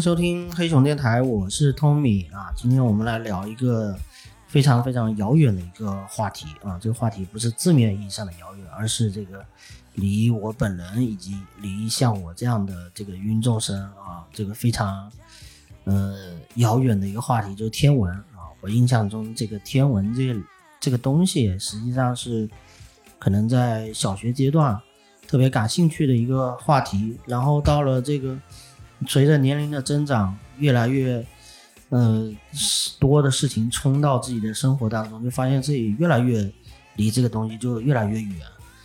收听黑熊电台，我是 Tommy 啊。今天我们来聊一个非常非常遥远的一个话题啊。这个话题不是字面意义上的遥远，而是这个离我本人以及离像我这样的这个芸众生啊，这个非常呃遥远的一个话题，就是天文啊。我印象中，这个天文这个这个东西，实际上是可能在小学阶段特别感兴趣的一个话题，然后到了这个。随着年龄的增长，越来越，呃，多的事情冲到自己的生活当中，就发现自己越来越离这个东西就越来越远，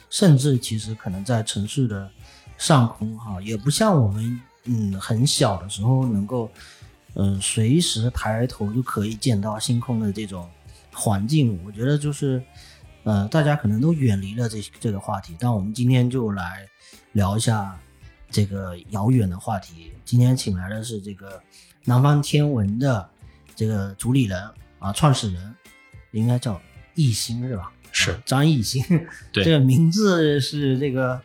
甚至其实可能在城市的上空，哈，也不像我们，嗯，很小的时候能够，嗯，随时抬头就可以见到星空的这种环境。我觉得就是，呃，大家可能都远离了这这个话题，但我们今天就来聊一下。这个遥远的话题，今天请来的是这个南方天文的这个主理人啊，创始人，应该叫艺兴是吧？是张艺兴，对，这个名字是这个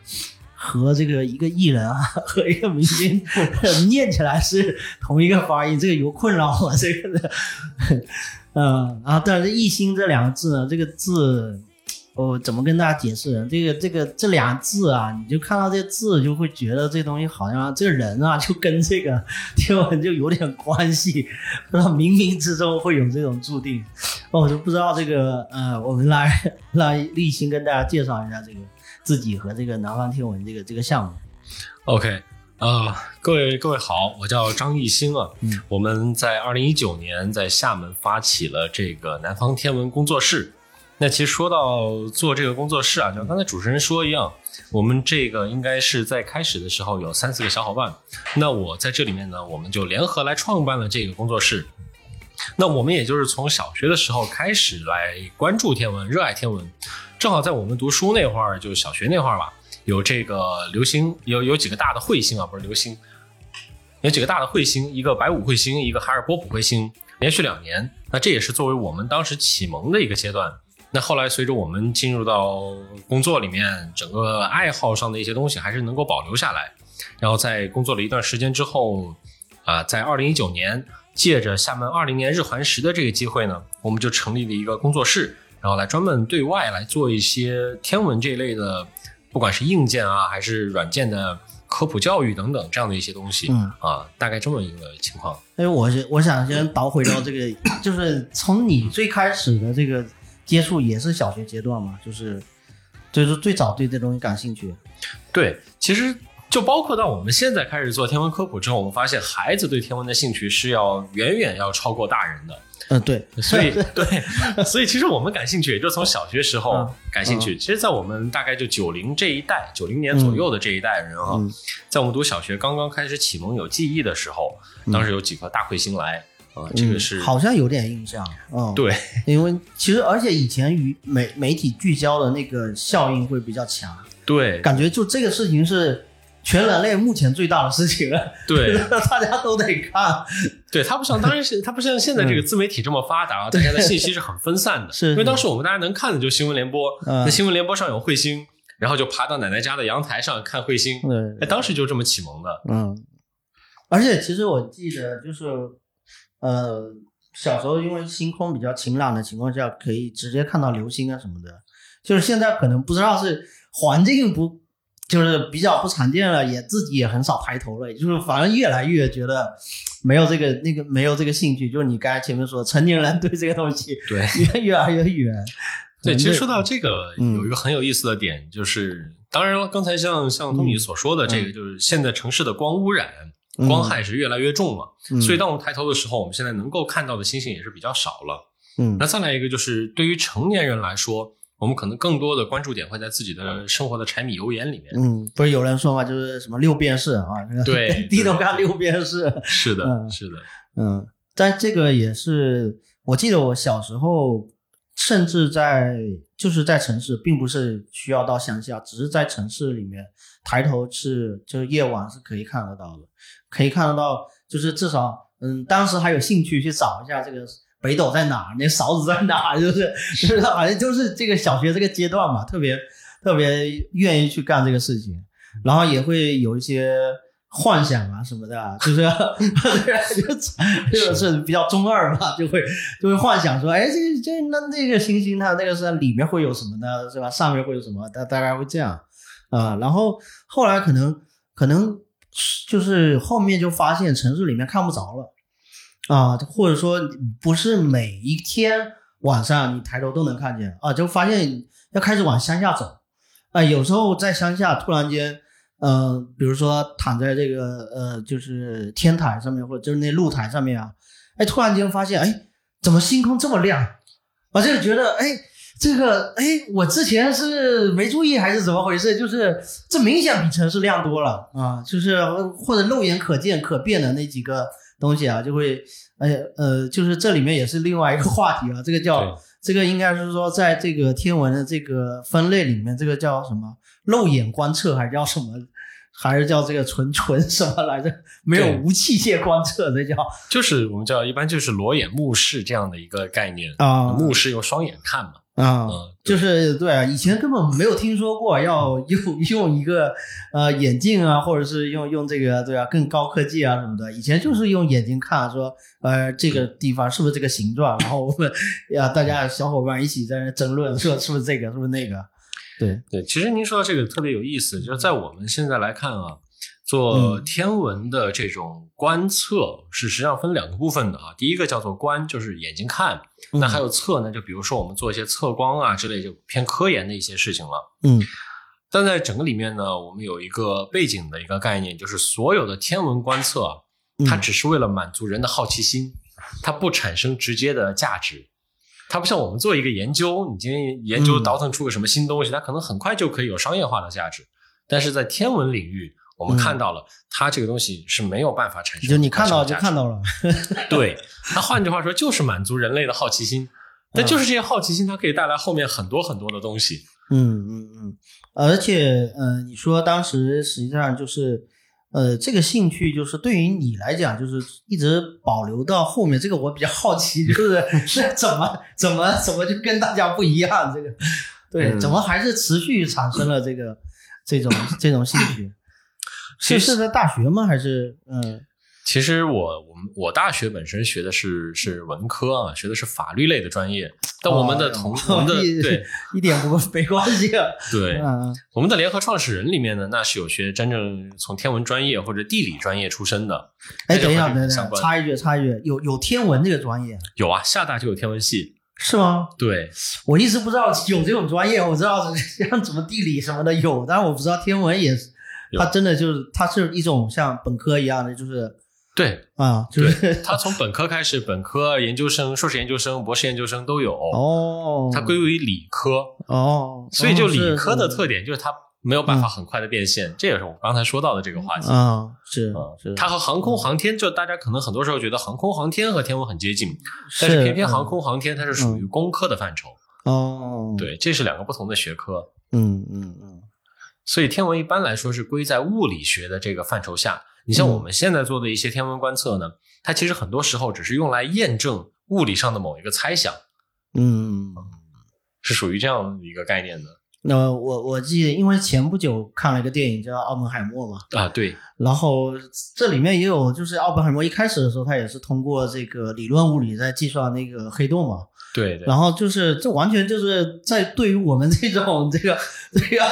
和这个一个艺人啊 和一个明星 念起来是同一个发音，这个有困扰我这个的，嗯啊，但是艺兴这两个字呢，这个字。我怎么跟大家解释呢？这个这个这俩字啊，你就看到这字，就会觉得这东西好像这个人啊，就跟这个天文就有点关系，不知道冥冥之中会有这种注定。哦，我就不知道这个呃，我们来来立新跟大家介绍一下这个自己和这个南方天文这个这个项目。OK，呃，各位各位好，我叫张艺兴啊。嗯，我们在二零一九年在厦门发起了这个南方天文工作室。那其实说到做这个工作室啊，就像刚才主持人说一样，我们这个应该是在开始的时候有三四个小伙伴。那我在这里面呢，我们就联合来创办了这个工作室。那我们也就是从小学的时候开始来关注天文，热爱天文。正好在我们读书那会儿，就小学那会儿吧，有这个流星，有有几个大的彗星啊，不是流星，有几个大的彗星，一个白五彗星，一个哈尔波普彗星，连续两年。那这也是作为我们当时启蒙的一个阶段。那后来，随着我们进入到工作里面，整个爱好上的一些东西还是能够保留下来。然后在工作了一段时间之后，啊，在二零一九年，借着厦门二零年日环食的这个机会呢，我们就成立了一个工作室，然后来专门对外来做一些天文这一类的，不管是硬件啊，还是软件的科普教育等等这样的一些东西。嗯啊，大概这么一个情况。哎，我我想先倒回到这个，就是从你最开始的这个。接触也是小学阶段嘛，就是，就是最早对这东西感兴趣。对，其实就包括到我们现在开始做天文科普之后，我们发现孩子对天文的兴趣是要远远要超过大人的。嗯，对，所以 对，所以其实我们感兴趣也就从小学时候感兴趣。其实，在我们大概就九零这一代，九零年左右的这一代人哈，在我们读小学刚刚开始启蒙有记忆的时候，当时有几颗大彗星来。啊，这个是好像有点印象，嗯，对，因为其实而且以前与媒媒体聚焦的那个效应会比较强，对，感觉就这个事情是全人类目前最大的事情了，对，大家都得看，对，它不像当然是它不像现在这个自媒体这么发达，大家的信息是很分散的，是。因为当时我们大家能看的就新闻联播，那新闻联播上有彗星，然后就爬到奶奶家的阳台上看彗星，对，哎，当时就这么启蒙的，嗯，而且其实我记得就是。呃，小时候因为星空比较晴朗的情况下，可以直接看到流星啊什么的。就是现在可能不知道是环境不，就是比较不常见了，也自己也很少抬头了。就是反正越来越觉得没有这个那个没有这个兴趣。就是你刚才前面说，成年人对这个东西对越越来越远。对，其实说到这个，有一个很有意思的点，就是当然了，刚才像像东米所说的这个，就是现在城市的光污染。光害是越来越重了，所以当我们抬头的时候，我们现在能够看到的星星也是比较少了。嗯，那再来一个，就是对于成年人来说，我们可能更多的关注点会在自己的生活的柴米油盐里面。嗯，不是有人说嘛，就是什么六便士啊，对，低头看六便士。是的，是的，嗯，但这个也是，我记得我小时候，甚至在就是在城市，并不是需要到乡下，只是在城市里面抬头是，就是夜晚是可以看得到的。可以看得到，就是至少，嗯，当时还有兴趣去找一下这个北斗在哪，那勺子在哪，就是就是 好像就是这个小学这个阶段嘛，特别特别愿意去干这个事情，然后也会有一些幻想啊什么的，就是就 就是比较中二嘛，就会就会幻想说，哎，这这那那个星星它那个是里面会有什么呢？是吧？上面会有什么？大大概会这样啊。然后后来可能可能就是后面就发现城市里面看不着了啊，或者说不是每一天晚上你抬头都能看见啊，就发现要开始往乡下走啊。有时候在乡下突然间。呃，比如说躺在这个呃，就是天台上面，或者就是那露台上面啊，哎，突然间发现，哎，怎么星空这么亮？我就觉得，哎，这个，哎，我之前是没注意还是怎么回事？就是这明显比城市亮多了啊，就是或者肉眼可见、可变的那几个东西啊，就会，哎，呃，就是这里面也是另外一个话题啊，这个叫这个应该是说，在这个天文的这个分类里面，这个叫什么？肉眼观测还是叫什么？还是叫这个纯纯什么来着？没有无器械观测，这叫就是我们叫一般就是裸眼目视这样的一个概念啊。目视用双眼看嘛啊，就是对啊，以前根本没有听说过要用 用一个呃眼镜啊，或者是用用这个对啊更高科技啊什么的。以前就是用眼睛看，说呃这个地方是不是这个形状，然后我们呀大家小伙伴一起在那争论，说是不是这个，是不是那个。对对，其实您说到这个特别有意思，就是在我们现在来看啊，做天文的这种观测是实际上分两个部分的啊。第一个叫做观，就是眼睛看；那还有测呢，就比如说我们做一些测光啊之类，就偏科研的一些事情了。嗯，但在整个里面呢，我们有一个背景的一个概念，就是所有的天文观测，它只是为了满足人的好奇心，它不产生直接的价值。它不像我们做一个研究，你今天研究倒腾出个什么新东西，它可能很快就可以有商业化的价值。但是在天文领域，我们看到了它这个东西是没有办法产生。就你看到就看到了。对，那换句话说就是满足人类的好奇心。但就是这些好奇心，它可以带来后面很多很多的东西。嗯嗯嗯，而且嗯，你说当时实际上就是。呃，这个兴趣就是对于你来讲，就是一直保留到后面。这个我比较好奇，就是 是怎么怎么怎么就跟大家不一样？这个对，怎么还是持续产生了这个这种这种兴趣？是是在大学吗？还是嗯？其实我我们我大学本身学的是是文科啊，学的是法律类的专业。但我们的同我们的 对一点不没关系。啊对，我们的联合创始人里面呢，那是有学真正从天文专业或者地理专业出身的。哎，等一下，等一下，插一句，插一句，有有天文这个专业？有啊，厦大就有天文系。是吗？对，我一直不知道有这种专业，我知道 像什么地理什么的有，但是我不知道天文也是。它真的就是它是一种像本科一样的，就是。对啊，就是他从本科开始，本科、研究生、硕士研究生、博士研究生都有哦。它归为理科哦，所以就理科的特点就是它没有办法很快的变现，这也是我刚才说到的这个话题啊。是是，它和航空航天，就大家可能很多时候觉得航空航天和天文很接近，但是偏偏航空航天它是属于工科的范畴哦。对，这是两个不同的学科。嗯嗯嗯，所以天文一般来说是归在物理学的这个范畴下。你像我们现在做的一些天文观测呢，它其实很多时候只是用来验证物理上的某一个猜想，嗯，是属于这样一个概念的。那我我记得，因为前不久看了一个电影叫《奥本海默》嘛，啊对，然后这里面也有，就是奥本海默一开始的时候，他也是通过这个理论物理在计算那个黑洞嘛，对，然后就是这完全就是在对于我们这种这个这个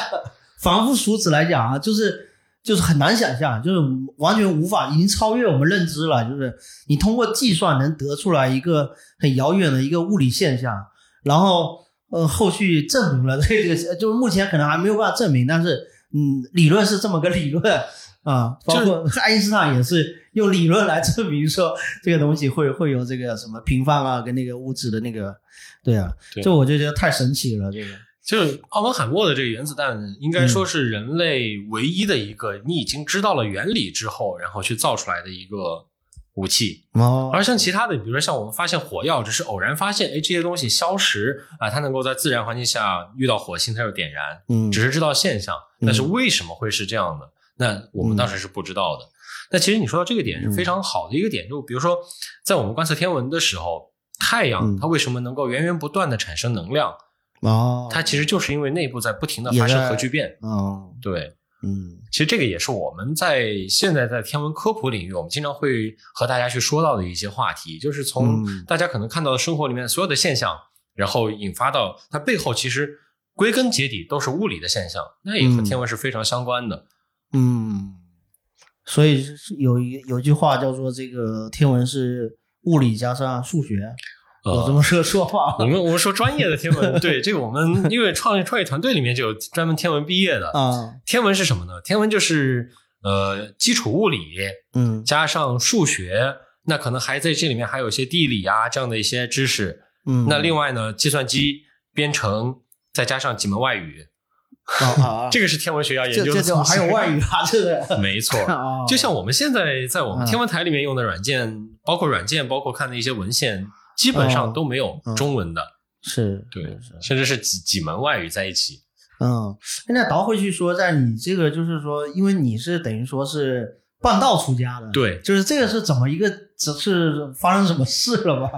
凡夫俗子来讲啊，就是。就是很难想象，就是完全无法，已经超越我们认知了。就是你通过计算能得出来一个很遥远的一个物理现象，然后呃后续证明了这个，就是目前可能还没有办法证明，但是嗯理论是这么个理论啊，包括爱因斯坦也是用理论来证明说这个东西会会有这个什么平方啊跟那个物质的那个，对啊，这我就觉得太神奇了这个。就是奥本海默的这个原子弹，应该说是人类唯一的一个你已经知道了原理之后，然后去造出来的一个武器。哦，而像其他的，比如说像我们发现火药，只是偶然发现，哎，这些东西消失啊，它能够在自然环境下遇到火星，它就点燃。嗯，只是知道现象，但是为什么会是这样的？那我们当时是不知道的。那其实你说到这个点是非常好的一个点，就比如说在我们观测天文的时候，太阳它为什么能够源源不断的产生能量？哦，它其实就是因为内部在不停的发生核聚变。哦，对，嗯。其实这个也是我们在现在在天文科普领域，我们经常会和大家去说到的一些话题，就是从嗯。大家可能看到的生活里面所有的现象，然后引发到它背后，其实归根结底都是物理的现象，那也和嗯。天文是非常相关的。嗯，所以有一有句话叫做这个天文是物理加上数学，有这呃，么个说话我们我们说专业的天文，对这个我们因为创业创业团队里面就有专门天文毕业的。啊？天文是什么呢？天文就是呃基础物理嗯加上数学，那可能还在这里面还有一些地理啊这样的一些知识。嗯，那另外呢，计算机编程再加上几门外语，啊 这个是天文学要研究的。还有外语啊，这个没错。啊，就像我们现在在我们嗯天文台里面用的软件，包括软件，包括看的一些文献，基本上都没有中文的，是对是，是甚至是几几门外语在一起。嗯，那倒回去说，在你这个就是说，因为你是等于说是半道出家的，，对，就是这个是怎么一个，只是发生什么事了吧？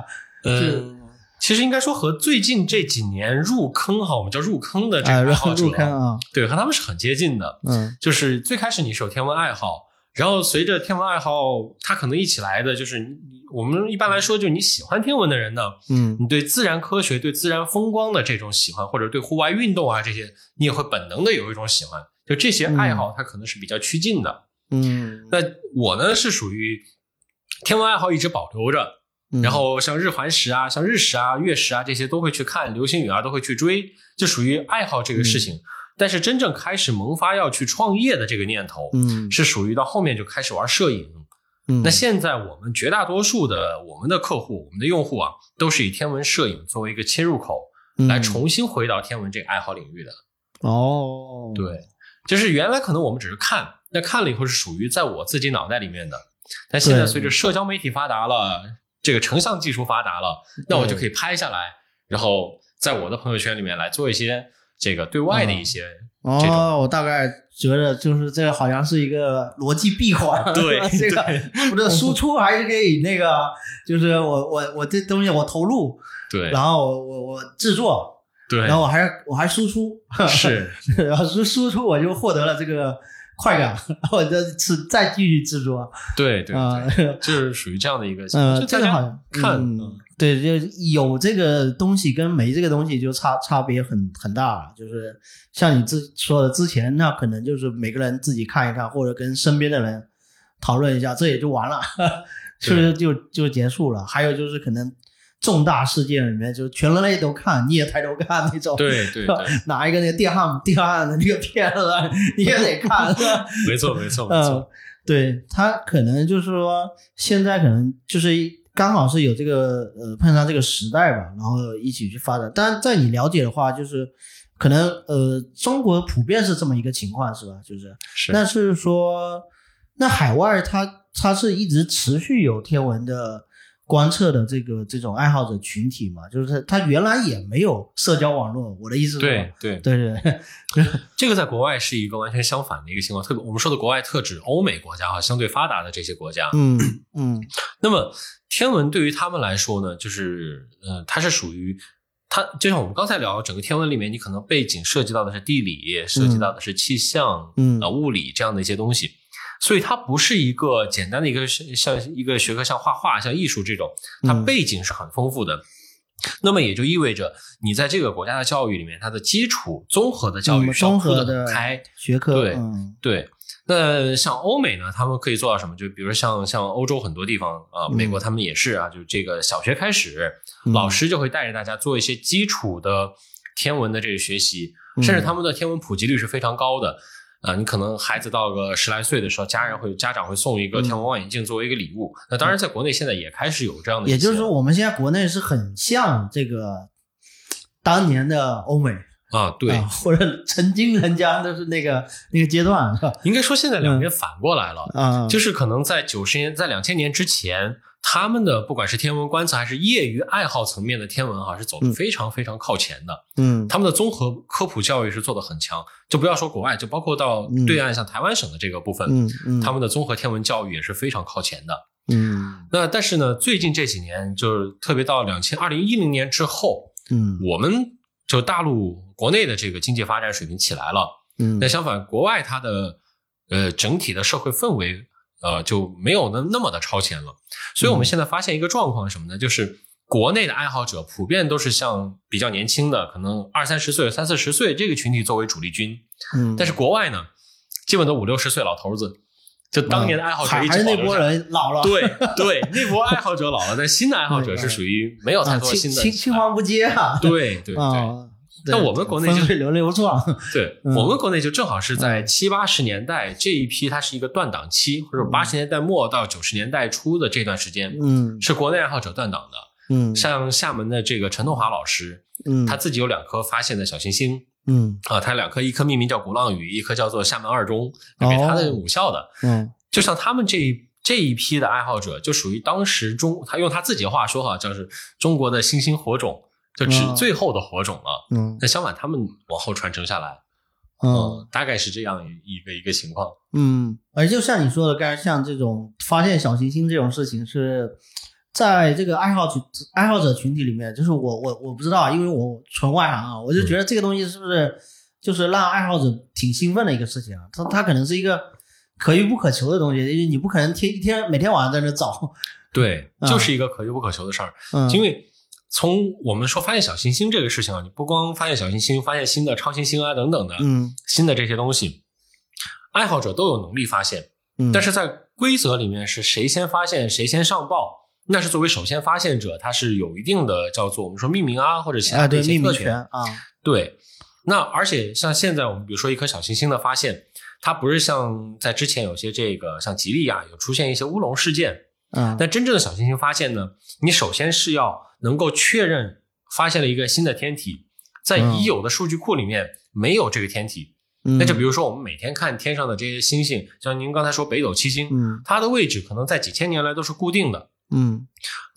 嗯。其实应该说和最近这几年入坑哈，我们叫入坑的这哎，个爱好者，入坑啊，对，和他们是很接近的。嗯就是最开始你是有天文爱好，然后随着天文爱好，它可能一起来的就是你我们一般来说，就你喜欢天文的人呢，嗯你对自然科学、对自然风光的这种喜欢，或者对户外运动啊这些，你也会本能的有一种喜欢。就这些爱好，它可能是比较趋近的。嗯，那我呢是属于天文爱好一直保留着，嗯然后像日环食啊、像日食啊、月食啊这些都会去看，流星雨啊都会去追，就属于爱好这个事情。但是真正开始萌发要去创业的这个念头，嗯是属于到后面就开始玩摄影。嗯，那现在我们绝大多数的我们的客户、我们的用户啊，都是以天文摄影作为一个切入口，来嗯重新回到天文这个爱好领域的。哦，对，就是原来可能我们只是看，那看了以后是属于在我自己脑袋里面的，但现在随着社交媒体发达了，这个成像技术发达了，那我就可以拍下来，然后在我的朋友圈里面来做一些这个对外的一些。哦，我大概觉得就是这个好像是一个逻辑闭环，对 这个我的输出还是可以那个，就是我我我这东西我投入，对。然后我我我制作，对。然后我还我还输出，是，然后输输出我就获得了这个快感，然后我再是再继续制作。对对啊，对，就是属于这样的一个，呃，就大家这个好像看，嗯嗯对，就有这个东西跟没这个东西就差差别很很大，就是像你之说的之前，那可能就是每个人自己看一看，或者跟身边的人讨论一下，这也就完了，是不是就就结束了？还有就是可能重大事件里面，就全人类都看，你也抬头看那种，对对对，拿一个那个电焊电焊的那个片子，你也得看？没错没错没嗯错，，对他可能就是说，现在可能就是刚好是有这个呃碰上这个时代吧，然后一起去发展。但是在你了解的话，就是可能呃中国普遍是这么一个情况，是吧？就是是那是说，那海外它它是一直持续有天文的观测的这个这种爱好者群体嘛？就是他原来也没有社交网络，我的意思是对对对对对，这个在国外是一个完全相反的一个情况，特别我们说的国外特指欧美国家哈，相对发达的这些国家。嗯 嗯那么天文对于他们来说呢，就是呃，它是属于它，就像我们刚才聊整个天文里面，你可能背景涉及到的是地理，涉及到的是气象，嗯呃，物理这样的一些东西。所以它不是一个简单的一个像一个学科，像画画、像艺术这种，它嗯背景是很丰富的。那么也就意味着你在这个国家的教育里面，它的基础综合的教育嗯是要铺得综合的开。学科对嗯对，那像欧美呢，他们可以做到什么？就比如像像欧洲很多地方啊、嗯美国他们也是啊，就这个小学开始，嗯老师就会带着大家做一些基础的天文的这个学习，嗯甚至他们的天文普及率是非常高的。啊，你可能孩子到个十来岁的时候，家人会家长会送一个天文望远镜作为一个礼物。那当然，在国内现在也开始有这样的，也就是说，我们现在国内是很像这个当年的欧美，啊，对，啊或者曾经人家都是那个那个阶段，是吧？应该说现在两边反过来了。啊，就是可能在九十年、在两千年之前，他们的不管是天文观测还是业余爱好层面的天文哈，是走的非常非常靠前的。嗯他们的综合科普教育是做的很强，就不要说国外，就包括到嗯对岸像台湾省的这个部分，嗯嗯，他们的综合天文教育也是非常靠前的。嗯那但是呢，最近这几年，就是特别到两千二零一零年之后，嗯我们就大陆国内的这个经济发展水平起来了。嗯那相反，国外它的呃整体的社会氛围呃就没有那那么的超前了。所以我们现在发现一个状况是什么呢？就是国内的爱好者普遍都是像比较年轻的，可能二三十岁、三四十岁这个群体作为主力军，嗯，但是国外呢，基本都五六十岁老头子，就当年的爱好者还一还是那波。人老了，对对，那波爱好者老了，但新的爱好者是属于没有太多新的。青青黄不接啊，对对对，啊。那我们国内就风水轮流转，对，嗯我们国内就正好是在七八十年代这一批，它是一个断档期，或者八十年代末到九十年代初的这段时间，嗯是国内爱好者断档的。嗯像厦门的这个陈东华老师，嗯，他自己有两颗发现的小行星嗯啊，他两颗，一颗命名叫鼓浪屿，一颗叫做厦门二中，给他的母校的。嗯就像他们这一这一批的爱好者，就属于当时中，他用他自己的话说哈，叫是中国的星星火种，就指嗯最后的火种了。嗯那相反，他们往后传承下来，嗯嗯，大概是这样一个一个情况。嗯，而就像你说的，刚才像这种发现小行星这种事情是。在这个爱好群爱好者群体里面，就是我我我不知道啊，因为我纯外行啊，我就觉得这个东西是不是就是让爱好者挺兴奋的一个事情啊？它它可能是一个可遇不可求的东西，因为你不可能天一天每天晚上在那找，对，嗯就是一个可遇不可求的事儿。嗯，因为从我们说发现小行星这个事情啊，你不光发现小行星，发现新的超新星啊等等的、嗯。新的这些东西，爱好者都有能力发现，嗯，但是在规则里面是谁先发现谁先上报，那是作为首先发现者，他是有一定的叫做我们说命名啊或者其他的一些特权。啊，对，那而且像现在我们比如说一颗小行星的发现，它不是像在之前有些这个像吉利啊有出现一些乌龙事件，嗯但真正的小行星发现呢，你首先是要能够确认发现了一个新的天体，在已有的数据库里面没有这个天体。嗯，那就比如说我们每天看天上的这些星星，像您刚才说北斗七星，嗯它的位置可能在几千年来都是固定的。嗯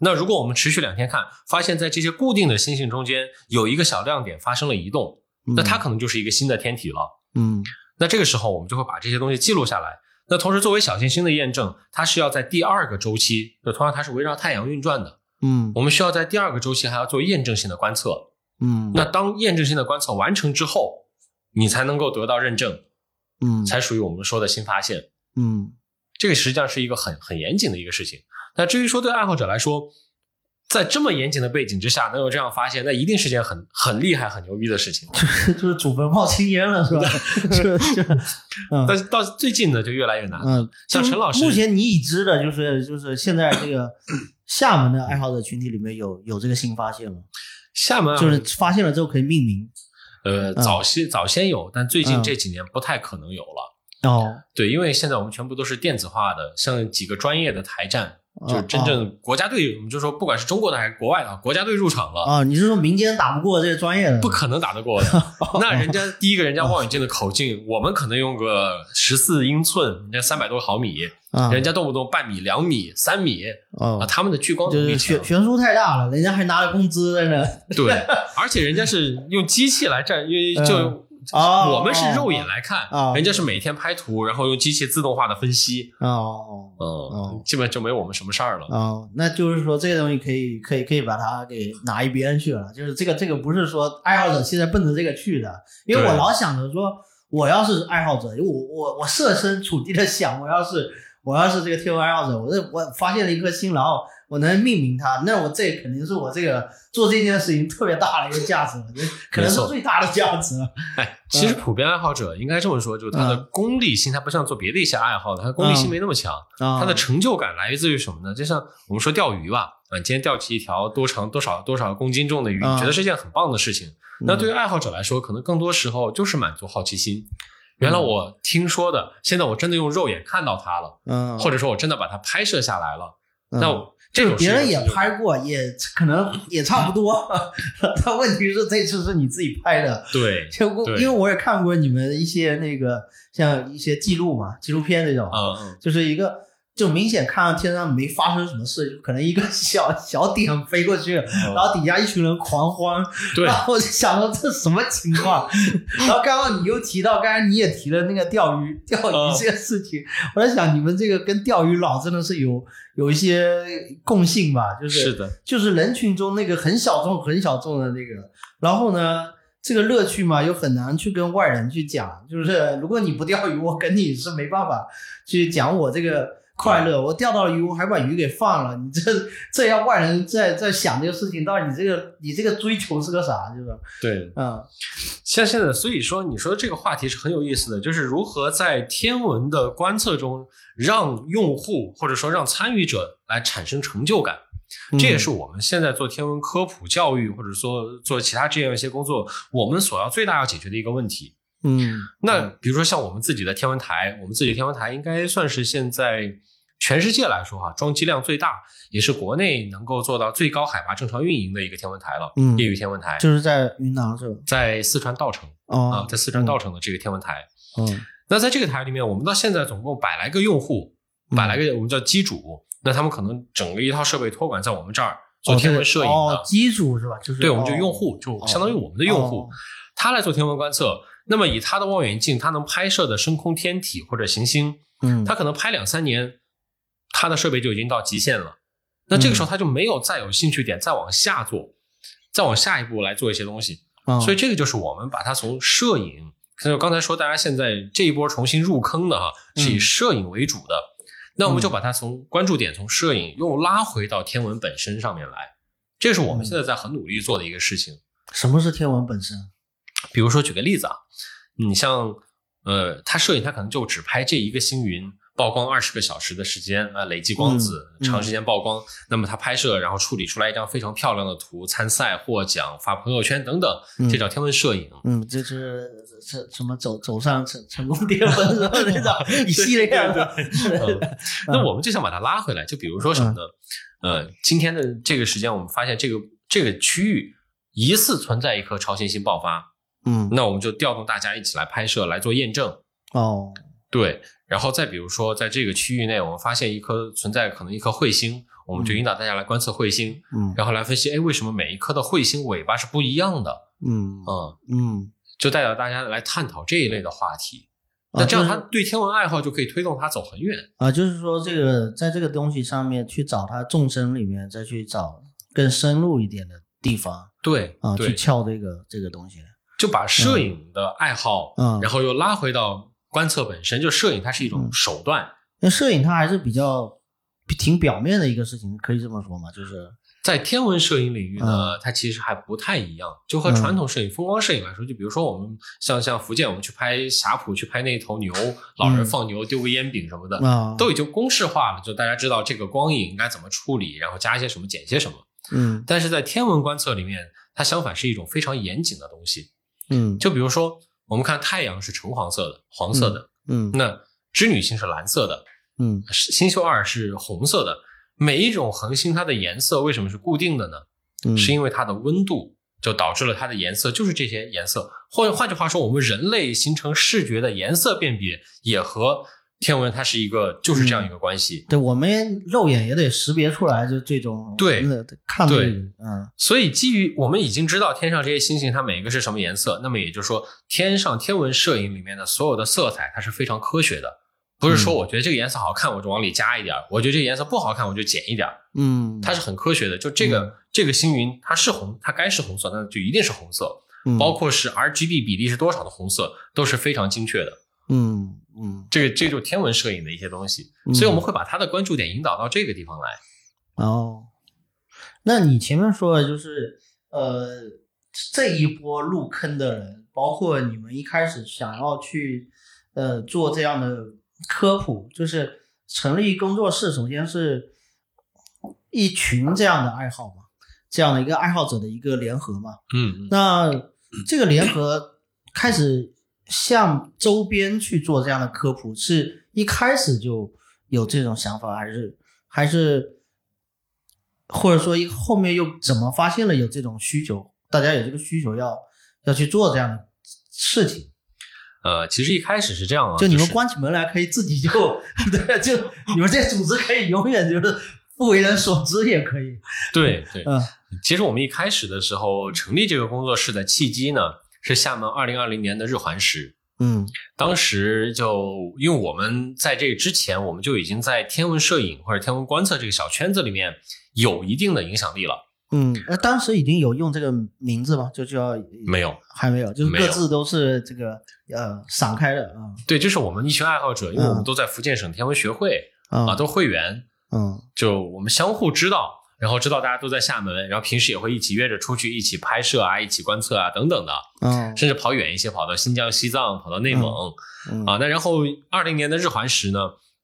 那如果我们持续两天看，发现在这些固定的星星中间有一个小亮点发生了移动，嗯，那它可能就是一个新的天体了。嗯那这个时候我们就会把这些东西记录下来。那同时，作为小行星的验证，它是要在第二个周期，就同样它是围绕太阳运转的，嗯我们需要在第二个周期还要做验证性的观测。嗯那当验证性的观测完成之后，你才能够得到认证，嗯才属于我们说的新发现。嗯这个实际上是一个很很严谨的一个事情。那至于说对爱好者来说，在这么严谨的背景之下能有这样发现，那一定是件很很厉害、很牛逼的事情。就是祖坟冒青烟了是吧？但是到最近呢，就越来越难。嗯，像陈老师目前你已知的就是就是现在这个厦门的爱好者群体里面有有这个新发现吗？厦门啊就是发现了之后可以命名呃，嗯早些早先有，但最近嗯这几年不太可能有了。哦，对，因为现在我们全部都是电子化的，像几个专业的台站，就是哦真正国家队，我们就说不管是中国的还是国外的，国家队入场了，啊，你是说民间打不过这些专业的？不可能打得过的。那人家第一个人家望远镜的口径，我们可能用个十四英寸，人家三百多毫米，啊，人家动不动半米、两米、三米啊，哦，他们的聚光就能力悬悬殊太大了，人家还拿着工资在那。对，而且人家是用机器来占，因为就嗯哦我们是肉眼来看哦，人家是每天拍图，然后用机器自动化的分析，哦嗯，基本就没我们什么事儿了。哦，那就是说这个东西可以可以可以把它给拿一边去了，就是这个这个不是说爱好者现在奔着这个去的，因为我老想着说，我要是爱好者，我我我设身处地的想，我要是我要是这个天文爱好者，我这我发现了一颗星，然后我能命名它，那我这肯定是我这个做这件事情特别大的一个价值 可能是最大的价值了。哎，其实普遍爱好者应该这么说，就是他的嗯功利性，他不像做别的一些爱好的，他的功利性没那么强。啊，他的成就感来自于什么呢？就像我们说钓鱼吧，啊，你今天钓起一条多长多少多少公斤重的鱼，嗯觉得是一件很棒的事情。那对于爱好者来说，可能更多时候就是满足好奇心。原来我听说的，现在我真的用肉眼看到它了，嗯，或者说我真的把它拍摄下来了。嗯那我这种就是别人也拍过，也可能也差不多。但问题是这次是你自己拍的，对，就我对因为我也看过你们一些那个像一些记录嘛，纪录片这种，嗯嗯，就是一个就明显看到天上没发生什么事，就可能一个小小点飞过去，然后底下一群人狂欢，然后我就想说这什么情况？然后刚刚你又提到，刚才你也提了那个钓鱼钓嗯鱼这个事情，我在想你们这个跟钓鱼佬真的是有有一些共性吧？就是是的，就是人群中那个很小众、很小众的那个，然后呢，这个乐趣嘛，又很难去跟外人去讲。就是如果你不钓鱼，我跟你是没办法去讲我这个快乐。我钓到了鱼，我还把鱼给放了，你这这要外人在在想这个事情，到底你这个你这个追求是个啥？就是对，嗯像现在，所以说你说的这个话题是很有意思的，就是如何在天文的观测中让用户或者说让参与者来产生成就感。这也是我们现在做天文科普教育，或者说做其他这样一些工作，我们所要最大要解决的一个问题。嗯那比如说像我们自己的天文台，我们自己的天文台应该算是现在全世界来说哈、装机量最大，也是国内能够做到最高海拔正常运营的一个天文台了。嗯业余天文台就是在云南是吧？在四川稻城啊哦，，在四川稻城的这个天文台。嗯那在这个台里面，我们到现在总共百来个用户，嗯百来个我们叫机主，那他们可能整个一套设备托管在我们这儿做哦天文摄影的。哦，机主是吧？就是对，我们就哦用户，就相当于我们的用户，哦他来做天文观测。那么以他的望远镜，他能拍摄的深空天体或者行星，嗯，他可能拍两三年，他的设备就已经到极限了。那这个时候他就没有再有兴趣点再往下做，再往下一步来做一些东西。嗯所以这个就是我们把它从摄影，就刚才说大家现在这一波重新入坑的哈，是以嗯摄影为主的。那我们就把它从关注点从摄影又拉回到天文本身上面来，这是我们现在在很努力做的一个事情。什么是天文本身？比如说举个例子啊，你像呃，他摄影他可能就只拍这一个星云。曝光二十个小时的时间啊，累积光子，长时间曝光。那么他拍摄，然后处理出来一张非常漂亮的图，参赛获奖，发朋友圈等等，嗯这叫天文摄影。嗯，这是这什么走走上成成功巅峰什么那种 一系列的。嗯那我们就想把它拉回来，就比如说什么呢？呃，今天的这个时间，我们发现这个这个区域疑似存在一颗超新星爆发，嗯那我们就调动大家一起来拍摄，来做验证。哦对，然后再比如说，在这个区域内，我们发现一颗存在可能一颗彗星，我们就引导大家来观测彗星，嗯然后来分析，哎，为什么每一颗的彗星尾巴是不一样的？嗯嗯，嗯，就带着大家来探讨这一类的话题。啊那这样，他对天文爱好就可以推动他走很远。啊，就是说这个在这个东西上面去找他纵深里面，再去找更深入一点的地方对啊，去，撬这个这个东西。就把摄影的爱好，嗯然后又拉回到观测本身。就摄影它是一种嗯手段，那摄影它还是比较挺表面的一个事情，可以这么说吗？就是在天文摄影领域嗯呢，它其实还不太一样。就和传统摄影、风光摄影来说，就比如说我们像像福建，我们去拍霞浦，去拍那头牛，老人放牛丢个烟饼什么的，嗯啊，都已经公式化了，就大家知道这个光影应该怎么处理，然后加一些什么，减些什么。嗯但是在天文观测里面，它相反是一种非常严谨的东西。嗯就比如说，我们看太阳是橙黄色的，黄色的，嗯那织女星是蓝色的，嗯星宿二是红色的。每一种恒星它的颜色为什么是固定的呢？嗯，是因为它的温度就导致了它的颜色就是这些颜色。或换句话说，我们人类形成视觉的颜色辨别也和天文它是一个就是这样一个关系。对我们肉眼也得识别出来，就这种对看这嗯所以，基于我们已经知道天上这些星星它每一个是什么颜色，那么也就是说，天上天文摄影里面的所有的色彩它是非常科学的，不是说我觉得这个颜色好看我就往里加一点儿，我觉得这个颜色不好看我就减一点儿，嗯，它是很科学的。就这个、这个星云它是红，它该是红色，那就一定是红色，嗯包括是 RGB 比例是多少的红色都是非常精确的。嗯嗯这个这就是天文摄影的一些东西，嗯所以我们会把他的关注点引导到这个地方来。哦，那你前面说的就是呃这一波入坑的人，包括你们一开始想要去呃做这样的科普，就是成立工作室，首先是一群这样的爱好嘛，这样的一个爱好者的一个联合嘛。嗯，那这个联合开始向周边去做这样的科普，是一开始就有这种想法，还是还是或者说一后面又怎么发现了有这种需求？大家有这个需求要要去做这样的事情，呃，其实一开始是这样啊，就你们关起门来可以自己就 对，就你们这组织可以永远就是不为人所知也可以，对对，嗯。其实我们一开始的时候成立这个工作室的契机呢，是厦门二零二零年的日环食。嗯当时就因为我们在这之前，我们就已经在天文摄影或者天文观测这个小圈子里面有一定的影响力了。嗯，那当时已经有用这个名字吗？就叫没有，还没有，就是各自都是这个呃散开的啊对，就是我们一群爱好者，因为我们都在福建省天文学会啊，啊都是会员，嗯就我们相互知道，然后知道大家都在厦门，然后平时也会一起约着出去一起拍摄啊，一起观测啊等等的，嗯甚至跑远一些，跑到新疆、西藏，跑到内蒙、嗯啊。那然后二零年的日环食呢，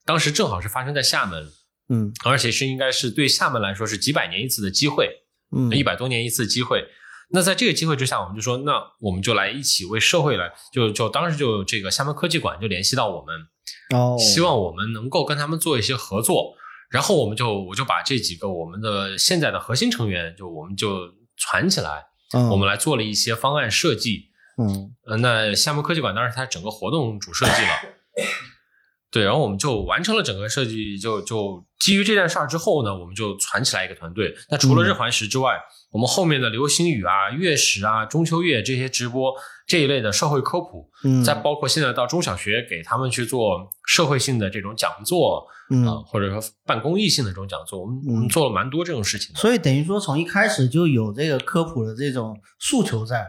当时正好是发生在厦门，嗯而且是应该是对厦门来说是几百年一次的机会，嗯一百多年一次机会。那在这个机会之下，我们就说，那我们就来一起为社会来，就就当时就这个厦门科技馆就联系到我们，哦，希望我们能够跟他们做一些合作。然后我们就我就把这几个我们的现在的核心成员，就我们就攒起来，嗯我们来做了一些方案设计。嗯呃，那厦门科技馆当然是它整个活动主设计了，对，然后我们就完成了整个设计，就就基于这件事儿之后呢，我们就攒起来一个团队。那除了日环食之外，我们后面的流星雨啊、月食啊、中秋月这些直播这一类的社会科普，嗯再包括现在到中小学给他们去做社会性的这种讲座啊、嗯，或者说办公益性的这种讲座，我们我们做了蛮多这种事情的。所以等于说从一开始就有这个科普的这种诉求在，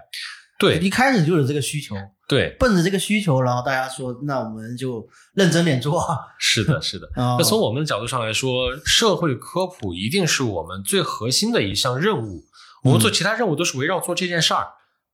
对一开始就有这个需求，对，奔着这个需求，然后大家说那我们就认真点做啊。是的，是的。那那从我们的角度上来说，社会科普一定是我们最核心的一项任务。我们做其他任务都是围绕做这件事儿，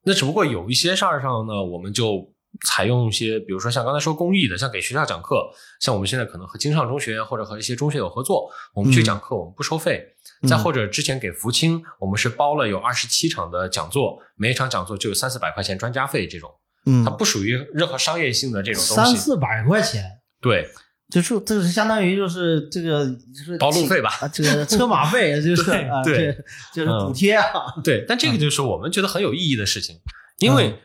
那只不过有一些事儿上呢，我们就采用一些，比如说像刚才说公益的，像给学校讲课，像我们现在可能和京上中学或者和一些中学有合作，我们去讲课，我们不收费。嗯。再或者之前给福清，我们是包了有二十七场的讲座，每一场讲座就有三四百块钱专家费，这种嗯。它，不属于任何商业性的这种东西。三四百块钱，对，就是这是相当于就是这个就是包路费吧啊，这个车马费 就是对啊，对这就是补贴啊。对，但这个就是我们觉得很有意义的事情，因为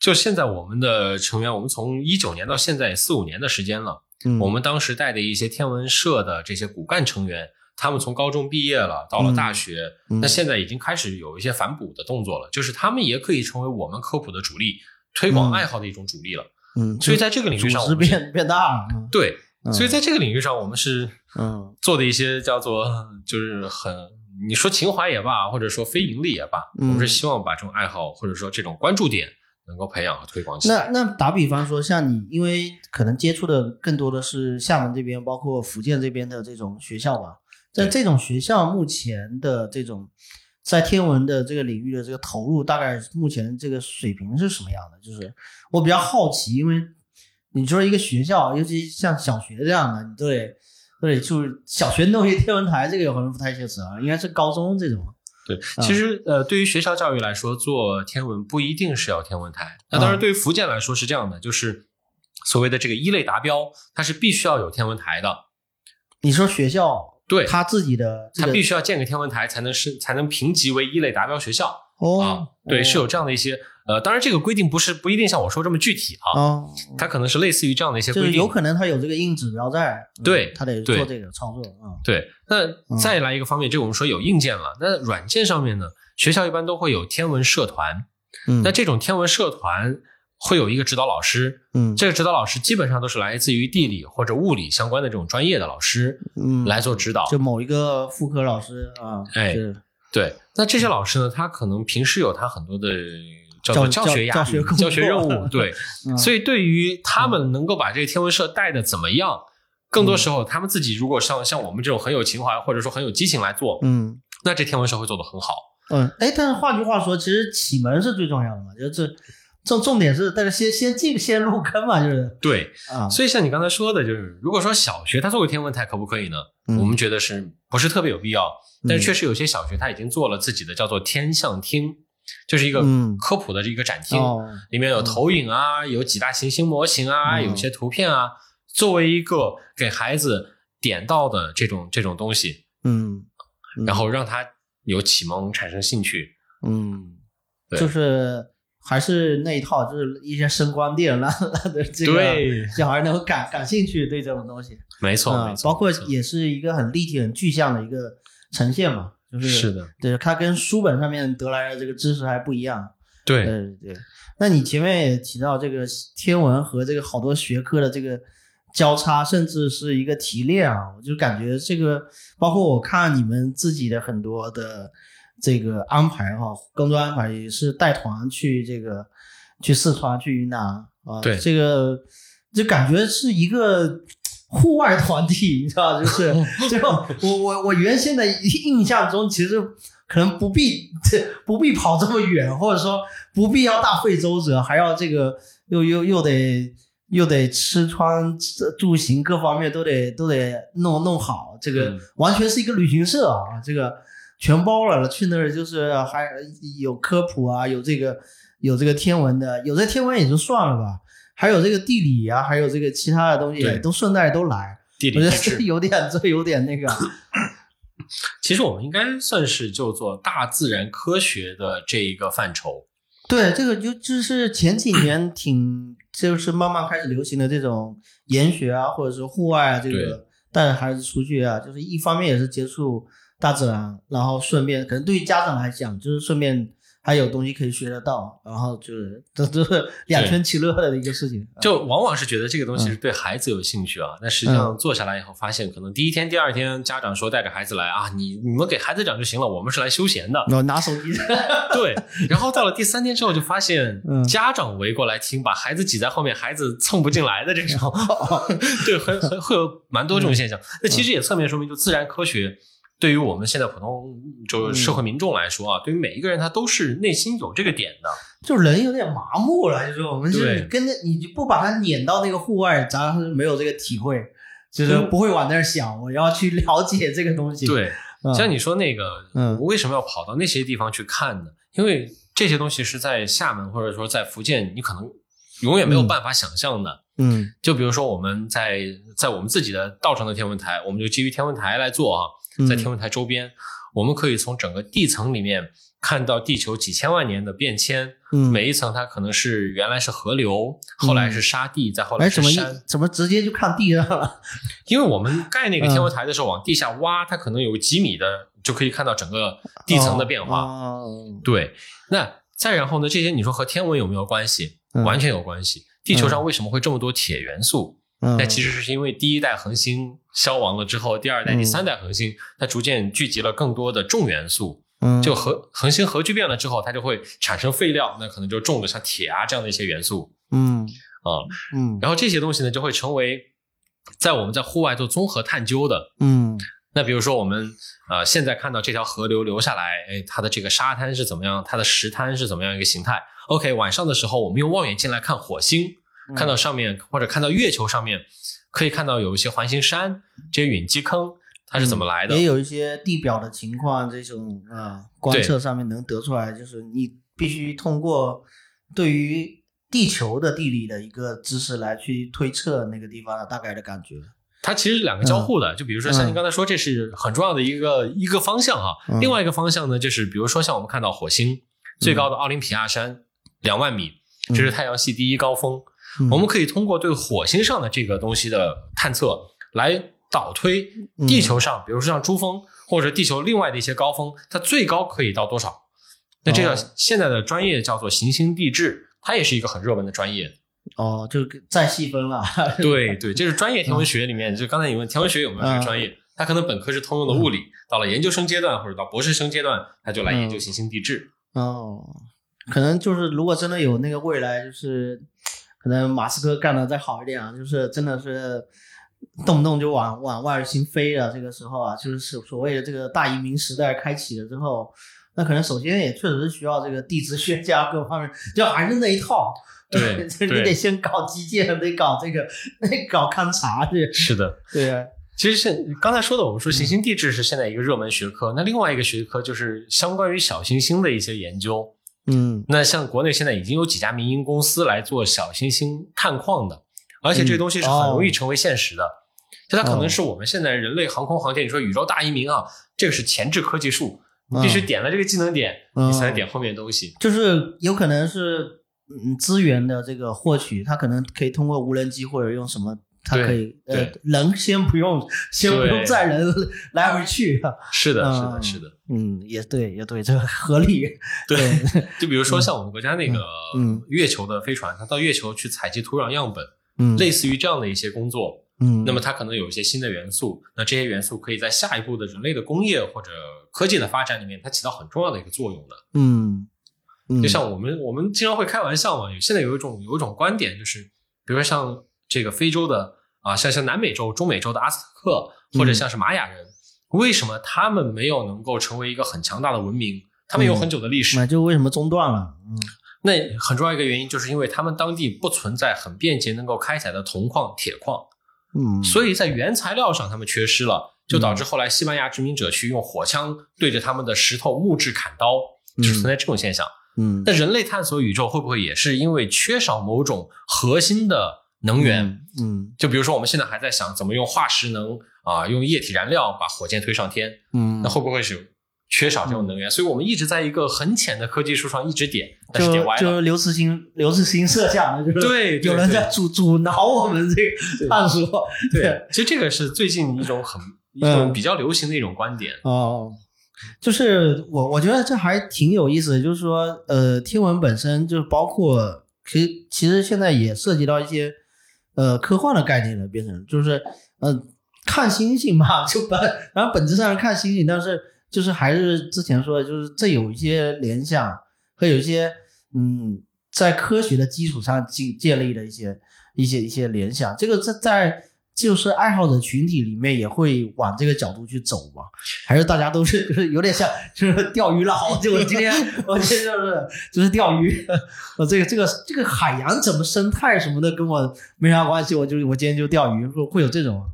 就现在我们的成员，我们从一九年到现在四五年的时间了，嗯我们当时带的一些天文社的这些骨干成员，他们从高中毕业了，到了大学，嗯那现在已经开始有一些反哺的动作了，就是他们也可以成为我们科普的主力，推广嗯爱好的一种主力了。嗯，所以在这个领域上，变变大了。嗯对，嗯所以在这个领域上，我们是嗯做的一些叫做就是很你说情怀也罢，或者说非盈利也罢，嗯我们是希望把这种爱好或者说这种关注点能够培养和推广起那来。那那打比方说，像你，因为可能接触的更多的是厦门这边，包括福建这边的这种学校吧。在这种学校目前的这种在天文的这个领域的这个投入，大概目前这个水平是什么样的？就是我比较好奇，因为你说一个学校，尤其像小学这样的，你都得都得就是小学弄一天文台，这个有可能不太现实啊，应该是高中这种。对，其实呃，对于学校教育来说，做天文不一定是要天文台。那当然，嗯对于福建来说是这样的，就是所谓的这个一类达标，它是必须要有天文台的。你说学校对，他自己的这它个必须要建个天文台，才能是才能评级为一类达标学校。啊哦，，对，哦是有这样的一些呃，当然这个规定不是不一定像我说这么具体啊，哦，它可能是类似于这样的一些规定。就是有可能他有这个硬指标在，嗯对他得做这个操作啊。对，那再来一个方面，这个我们说有硬件了，那软件上面呢，学校一般都会有天文社团，嗯，那这种天文社团会有一个指导老师，嗯这个指导老师基本上都是来自于地理或者物理相关的这种专业的老师嗯来做指导。就某一个副科老师啊，哎对，那这些老师呢，他可能平时有他很多的叫做教教学压力、教学任务，对，嗯。所以对于他们能够把这个天文社带的怎么样，更多时候他们自己如果像像我们这种很有情怀或者说很有激情来做，嗯。那这天文社会做的很好。嗯，哎，但是换句话说，其实启蒙是最重要的嘛，就是这重重点是，但是先先进先入坑嘛，就是对，啊，所以像你刚才说的，就是如果说小学他做个天文台可不可以呢？嗯。我们觉得是不是特别有必要？但是确实有些小学他已经做了自己的叫做天象厅，就是一个嗯。科普的这个展厅，哦，里面有投影啊，有几大行星模型啊，嗯。有些图片啊，作为一个给孩子点到的这种这种东西，嗯，嗯然后让他有启蒙，产生兴趣。嗯，对。就是还是那一套，就是一些声光电让让的这个对小孩能够感感兴趣对这种东西，没错，啊没错，包括也是一个很立体、很具象的一个呈现嘛，就是是的，对，它跟书本上面得来的这个知识还不一样。对，对对。那你前面也提到这个天文和这个好多学科的这个交叉，甚至是一个提炼啊，我就感觉这个，包括我看你们自己的很多的这个安排哈，工作安排也是带团去这个去四川去云南啊，对这个就感觉是一个户外团体，你知道，就是 就我我我原先的印象中，其实可能不必 不必跑这么远，或者说不必要大费周折，还要这个又又又得。又得吃穿住行各方面都得都得弄弄好，这个嗯完全是一个旅行社啊，这个全包了。去那儿就是还有科普啊，有这个有这个天文的，有这天文也就算了吧，还有这个地理啊，还有这个其他的东西对都顺带都来。地我觉得理地质。这 有点这有点那个，其实我们应该算是就做大自然科学的这一个范畴。对这个就就是前几年挺 就是慢慢开始流行的这种研学啊，或者是户外啊，这个带着孩子出去啊，就是一方面也是接触大自然，然后顺便可能对于家长来讲，就是顺便还有东西可以学得到，然后就是这都是两全其乐的一个事情。就往往是觉得这个东嗯西是对孩子有兴趣啊，但实际上做下来以后，发现可能第一天、第二天家长说带着孩子来啊，你你们给孩子讲就行了，我们是来休闲的。我拿手机，对，然后到了第三天之后，就发现 嗯。家长围过来听，把孩子挤在后面，孩子蹭不进来的这种，对，很很会有蛮多这种现象。那其实也侧面说明，就自然科学对于我们现在普通就是社会民众来说啊，对于每一个人他都是内心有这个点的。就人有点麻木了，就是我们是对跟着你就不把它撵到那个户外，咱是没有这个体会，就是嗯不会往那儿想，我要去了解这个东西。对，嗯，像你说那个，嗯我为什么要跑到那些地方去看呢？因为这些东西是在厦门或者说在福建，你可能永远没有办法想象的。嗯就比如说我们在在我们自己的稻城的天文台，我们就基于天文台来做啊，嗯在天文台周边，我们可以从整个地层里面看到地球几千万年的变迁。嗯，每一层它可能是原来是河流，后来是沙地，再后来哎，怎么一是山。怎么直接就看地上了？因为我们盖那个天文嗯台的时候，往地下挖，它可能有几米的，就可以看到整个地层的变化。哦，对，那再然后呢？这些你说和天文有没有关系？嗯完全有关系。地球上为什么会这么多铁元素？嗯那其实是因为第一代恒星消亡了之后，第二代、嗯第三代恒星它逐渐聚集了更多的重元素。嗯就核恒星核聚变了之后，它就会产生废料，那可能就重的像铁啊这样的一些元素嗯啊。嗯然后这些东西呢，就会成为在我们在户外做综合探究的。嗯那比如说我们呃现在看到这条河流流下来，哎，它的这个沙滩是怎么样，它的石滩是怎么样一个形态？OK，晚上的时候我们用望远镜来看火星，嗯看到上面或者看到月球上面，可以看到有一些环形山，这些陨击坑它是怎么来的？也有一些地表的情况，这种啊观测上面能得出来，就是你必须通过对于地球的地理的一个知识来去推测那个地方的大概的感觉。它其实是两个交互的，就比如说像嗯您刚才说，这是很重要的一个一个方向哈。嗯另外一个方向呢，就是比如说像我们看到火星最高的奥林匹亚山两万米，这是太阳系第一高峰。嗯我们可以通过对火星上的这个东西的探测，来导推嗯地球上，比如说像珠峰或者地球另外的一些高峰，它最高可以到多少？那这个哦现在的专业叫做行星地质，它也是一个很热门的专业。哦，就再细分了。对 对，这是专业天文学里面，就刚才你问天文学有没有这个专业，它可能本科是通用的物理，到了研究生阶段或者到博士生阶段，它就来研究行星地质。哦，可能就是如果真的有那个未来，就是可能马斯克干的再好一点啊，就是真的是动不动就往往外星飞了。这个时候啊，就是所所谓的这个大移民时代开启了之后，那可能首先也确实是需要这个地质学家各方面，就还是那一套。对 就你得先搞基建，得搞这个，得搞勘察去。是的，对啊，其实现刚才说的，我们说行星地质是现在一个热门学科，那另外一个学科就是相关于小行星的一些研究。嗯那像国内现在已经有几家民营公司来做小行星探矿的，而且这个东西是很容易成为现实的。就它可能是我们现在人类航空航天，你说宇宙大移民啊，这个是前置科技树，你必须点了这个技能点，嗯你才能点后面的东西。就是有可能是嗯资源的这个获取，它可能可以通过无人机或者用什么，它对可以呃对人先不用，先不用载人 来回去。是的，是的，嗯是的。嗯，也对，也对，这个合理。对，就比如说像我们国家那个月球的飞船，它到月球去采集土壤样本，嗯，类似于这样的一些工作。嗯，那么它可能有一些新的元素，那这些元素可以在下一步的人类的工业或者科技的发展里面，它起到很重要的一个作用的。嗯，嗯就像我们我们经常会开玩笑嘛，现在有一种有一种观点，就是比如说像这个非洲的啊，像像南美洲、中美洲的阿斯特克，或者像是玛雅人，为什么他们没有能够成为一个很强大的文明？他们有很久的历史，那就为什么中断了？嗯那很重要一个原因，就是因为他们当地不存在很便捷能够开采的铜矿、铁矿，嗯，所以在原材料上他们缺失了，就导致后来西班牙殖民者去用火枪对着他们的石头、木质砍刀，就是存在这种现象。嗯那人类探索宇宙会不会也是因为缺少某种核心的能源？嗯就比如说我们现在还在想怎么用化石能啊、用液体燃料把火箭推上天，嗯那，会不会是缺少这种能源？所以我们一直在一个很浅的科技树上一直点，但是点歪了。就是刘慈欣刘慈欣设想的，就是对对有人在阻阻挠我们这个探索，对，其实这个是最近一种很一种比较流行的一种观点。哦，就是我我觉得这还挺有意思的，就是说，呃，天文本身就是包括，其实其实现在也涉及到一些呃科幻的概念了，变成就是呃看星星嘛，就本然后本质上是看星星，但是就是还是之前说的，就是这有一些联想和有一些嗯在科学的基础上建建立的一些一些一些联想，这个在在。就是爱好者群体里面也会往这个角度去走嘛，还是大家都是就是有点像就是钓鱼佬，就我今天我今天就是就是钓鱼，我这个这个这个海洋怎么生态什么的跟我没啥关系，我就我今天就钓鱼，会会有这种。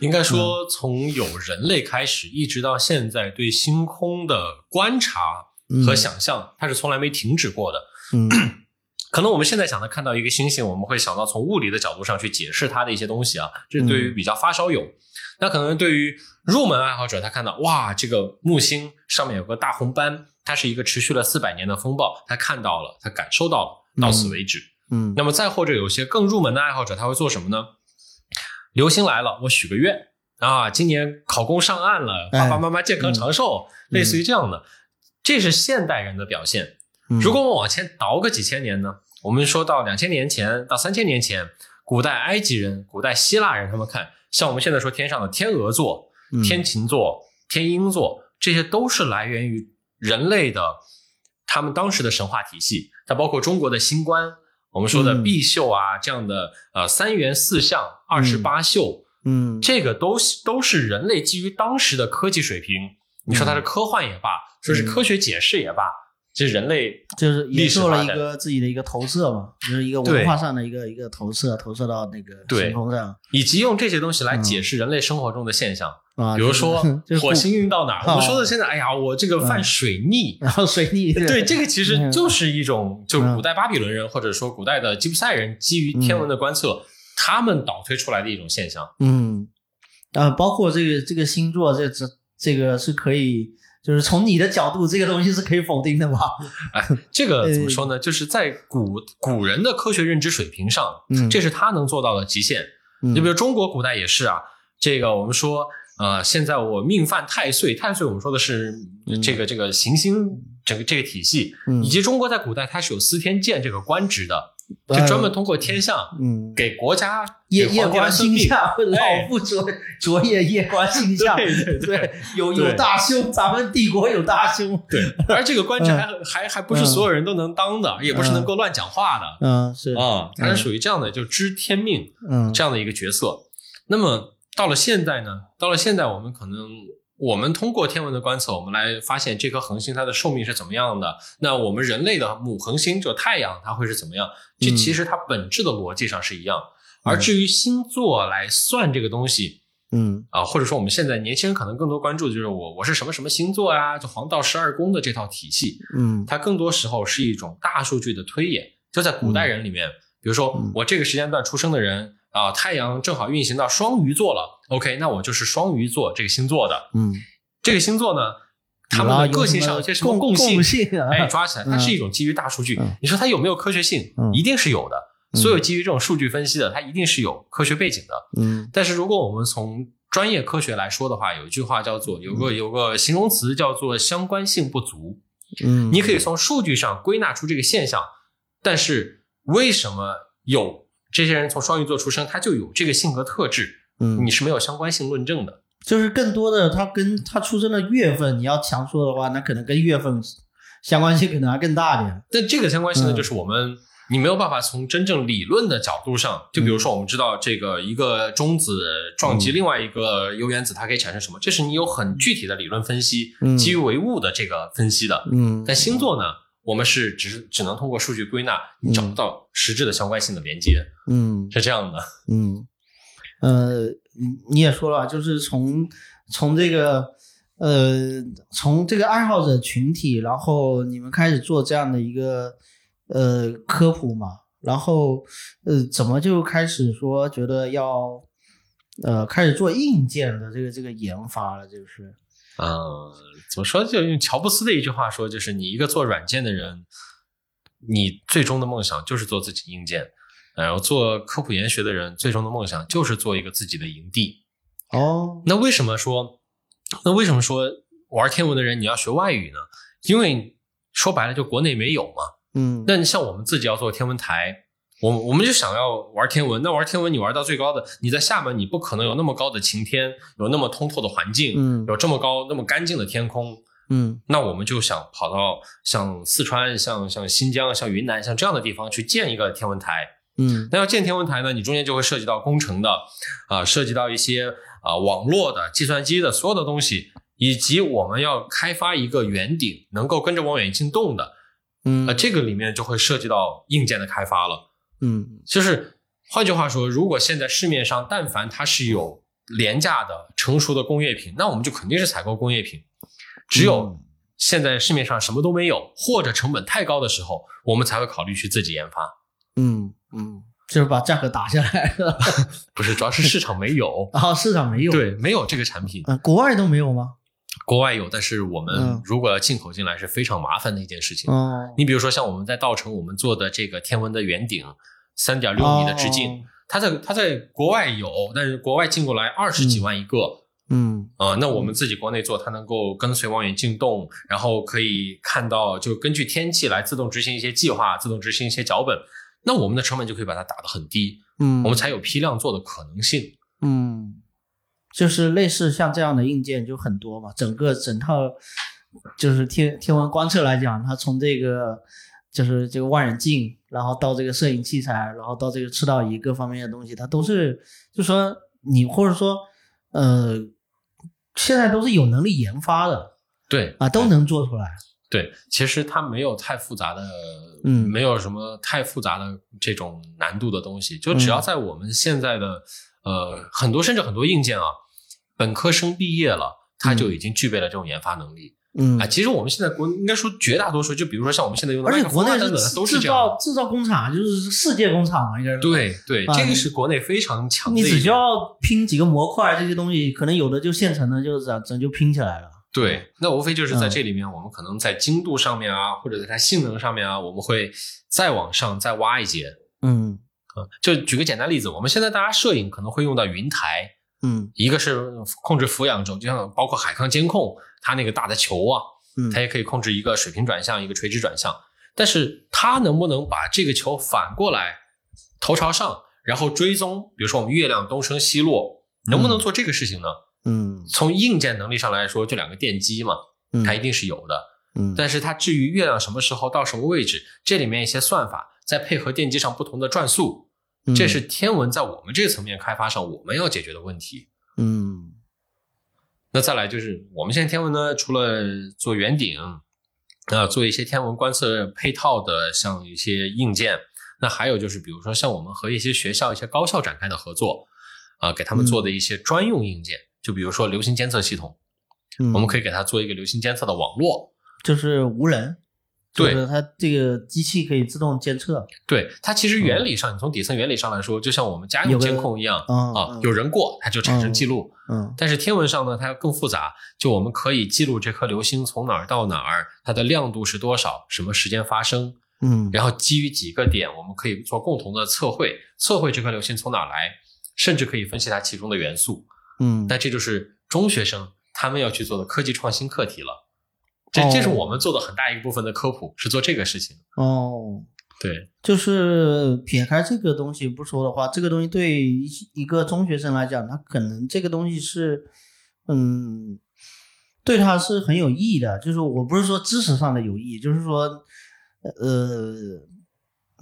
应该说，从有人类开始，一直到现在，对星空的观察和想象，它是从来没停止过的。嗯 可能我们现在想的看到一个星星，我们会想到从物理的角度上去解释它的一些东西啊，这是对于比较发烧友。那可能对于入门爱好者，他看到哇，这个木星上面有个大红斑，它是一个持续了四百年的风暴，他看到了，他感受到了，到此为止。嗯那么再或者有些更入门的爱好者，他会做什么呢？流星来了，我许个愿啊，今年考公上岸了，哎爸爸妈妈健康长寿，类似于这样的，这是现代人的表现。嗯。如果我们往前倒个几千年呢？我们说到两千年前到三千年前，古代埃及人、古代希腊人，他们看像我们现在说天上的天鹅座、嗯。天琴座、天鹰座，这些都是来源于人类的他们当时的神话体系。它包括中国的星官，我们说的嗯。碧秀啊、这样的呃三元四象、二十八宿，嗯。这个都是都是人类基于当时的科技水平，你说它是科幻也罢，说是科学解释也罢，这是人类就是也做了一个自己的一个投射嘛，就是一个文化上的一个一个投射，投射到那个对星空上以及用这些东西来解释人类生活中的现象，啊，比如说 火星运到哪我们说的现在，哎呀，我这个犯水逆。然后水逆对，这个其实嗯就是一种，就古代巴比伦人或者说古代的吉普赛人基于天文的观测，他们倒推出来的一种现象。嗯，啊，包括这个这个星座，这这这个是可以，就是从你的角度，这个东西是可以否定的吗？哎，这个 怎么说呢？就是在古古人的科学认知水平上，嗯这是他能做到的极限。嗯你比如中国古代也是啊，这个我们说，呃，现在我命犯太岁，太岁我们说的是这个这个行星整个这个体系，嗯以及中国在古代它是有司天监这个官职的，就呃专门通过天象嗯，给国家夜 夜观星象，哎老夫昨昨夜夜观星象，对对对对，有有大凶，咱们帝国有大凶，对，而这个官职还还还不是所有人都能当的，也不是能够乱讲话的嗯，是，啊，它是属于这样的，就知天命嗯，这样的一个角色。那么到了现在呢？到了现在，我们可能我们通过天文的观测，我们来发现这颗恒星它的寿命是怎么样的。那我们人类的母恒星就太阳，它会是怎么样？这嗯其实它本质的逻辑上是一样。而至于星座来算这个东西嗯啊，或者说我们现在年轻人可能更多关注的就是我我是什么什么星座啊，就黄道十二宫的这套体系，嗯它更多时候是一种大数据的推演。就在古代人里面，比如说嗯我这个时间段出生的人啊、太阳正好运行到双鱼座了，OK，那我就是双鱼座这个星座的。嗯，这个星座呢，他们的个性上有些什么共性？性啊？哎，抓起来，它嗯是一种基于大数据嗯。你说它有没有科学性嗯？一定是有的。嗯所有基于这种数据分析的，它一定是有科学背景的。嗯但是如果我们从专业科学来说的话，有一句话叫做有个有个形容词叫做相关性不足。嗯，你可以从数据上归纳出这个现象，但是为什么有这些人从双鱼座出生，他就有这个性格特质？嗯你是没有相关性论证的。就是更多的他跟他出生的月份，你要强说的话，那可能跟月份相关性可能还更大点。但这个相关性呢，嗯就是我们你没有办法从真正理论的角度上，就比如说我们知道这个一个中子撞击另外一个铀原子，它可以产生什么，这是你有很具体的理论分析，嗯基于唯物的这个分析的。嗯，但星座呢，我们是只是只能通过数据归纳，你找不到实质的相关性的连接，嗯是这样的。嗯，呃，你你也说了，就是从从这个呃从这个爱好者群体，然后你们开始做这样的一个呃科普嘛，然后呃怎么就开始说觉得要呃开始做硬件的这个这个研发了，就是呃，怎么说？就用乔布斯的一句话说，就是你一个做软件的人，你最终的梦想就是做自己硬件。然后做科普研学的人，最终的梦想就是做一个自己的营地。哦，那为什么说，那为什么说玩天文的人你要学外语呢？因为说白了，就国内没有嘛。嗯，那你像我们自己要做天文台，我我们就想要玩天文。那玩天文，你玩到最高的，你在厦门，你不可能有那么高的晴天，有那么通透的环境，嗯有这么高、那么干净的天空。嗯那我们就想跑到像四川、像像新疆、像云南、像这样的地方去建一个天文台。嗯那要建天文台呢，你中间就会涉及到工程的，啊、涉及到一些啊、网络的、计算机的所有的东西，以及我们要开发一个圆顶，能够跟着望远镜动的，嗯呃，这个里面就会涉及到硬件的开发了。嗯就是换句话说，如果现在市面上但凡它是有廉价的成熟的工业品，那我们就肯定是采购工业品。只有现在市面上什么都没有，或者成本太高的时候，我们才会考虑去自己研发。嗯嗯，就是把价格打下来了，不是，主要是市场没有，然后市场没有，，对，没有这个产品。嗯，国外都没有吗？国外有，但是我们嗯如果要进口进来是非常麻烦的一件事情。哦，你比如说像我们在稻城我们做的这个天文的圆顶，三点六米的直径，哦它在它在国外有，但是国外进过来二十几万一个。嗯啊、那我们自己国内做，它能够跟随望远镜动，然后可以看到，就根据天气来自动执行一些计划，自动执行一些脚本。那我们的成本就可以把它打得很低，嗯，我们才有批量做的可能性。嗯，就是类似像这样的硬件就很多嘛，整个整套就是天天文观测来讲，它从这个就是这个望远镜，然后到这个摄影器材，然后到这个赤道仪各方面的东西，它都是就说你或者说呃，现在都是有能力研发的对啊，都能做出来。对，其实它没有太复杂的，嗯没有什么太复杂的这种难度的东西，就只要嗯在我们现在的、呃很多甚至很多硬件啊，本科生毕业了，他就已经具备了这种研发能力。嗯啊，，其实我们现在国应该说绝大多数，就比如说像我们现在用的而且国内等等的，都是制这样的造。制造工厂，就是世界工厂嘛，应该是。对对，啊这个是国内非常强的你。只需要拼几个模块，这些东西可能有的就现成的，就是咱咱就拼起来了。对，那无非就是在嗯这里面，我们可能在精度上面啊，或者在它性能上面啊，我们会再往上再挖一截。嗯啊，就举个简单例子，我们现在大家摄影可能会用到云台，嗯一个是控制俯仰轴，就像包括海康监控，它那个大的球啊，嗯它也可以控制一个水平转向，一个垂直转向。但是它能不能把这个球反过来头朝上，然后追踪，比如说我们月亮东升西落，能不能做这个事情呢？嗯从硬件能力上来说，这两个电机嘛，嗯，它一定是有的。嗯，但是它至于月亮什么时候到什么位置，这里面一些算法，再配合电机上不同的转速，嗯这是天文在我们这个层面开发上我们要解决的问题。嗯。那再来就是我们现在天文呢，除了做圆顶，啊、做一些天文观测配套的，像一些硬件，那还有就是比如说像我们和一些学校、一些高校展开的合作，啊、给他们做的一些专用硬件，就比如说流星监测系统，嗯，我们可以给它做一个流星监测的网络。就是无人，对就是它这个机器可以自动监测。对它其实原理上，你从底层原理上来说，就像我们家用监控一样嗯啊，有人过它就产生记录。嗯但是天文上呢，它更复杂，就我们可以记录这颗流星从哪儿到哪儿，它的亮度是多少，什么时间发生，嗯然后基于几个点，我们可以做共同的测绘，测绘这颗流星从哪儿来，甚至可以分析它其中的元素。嗯，那这就是中学生他们要去做的科技创新课题了。这哦这是我们做的很大一部分的科普，是做这个事情。哦，对，就是撇开这个东西不说的话，这个东西对一一个中学生来讲，他可能这个东西是嗯，对他是很有意义的。就是我不是说知识上的有意义，就是说，呃，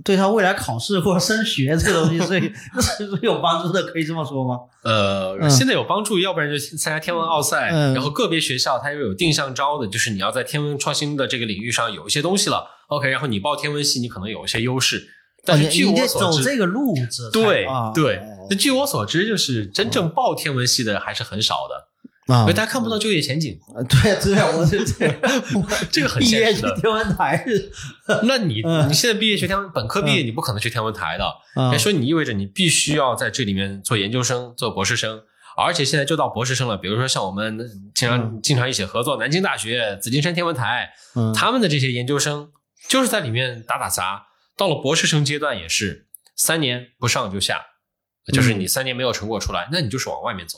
对他未来考试或者升学这个东西是是 是有帮助的，可以这么说吗？呃，嗯现在有帮助，要不然就参加天文奥赛，嗯然后个别学校它又有定向招的，就是你要在天文创新的这个领域上有一些东西了，OK，然后你报天文系，你可能有一些优势。但是你你得我所知，走这个路子才，对啊对哦，那据我所知，就是真正报天文系的还是很少的，啊。因为大家看不到就业前景，呃对对，我是这 这个很毕业现实的。去天文台是。那你嗯。你现在毕业学天文本科毕业，你不可能去天文台的，啊哎，所以你意味着你必须要在这里面做研究生、做博士生，而且现在就到博士生了。比如说像我们经常经常一起合作，南京大学、紫金山天文台，嗯。他们的这些研究生就是在里面打打杂。到了博士生阶段也是三年不上就下，就是你三年没有成果出来，那你就是往外面走，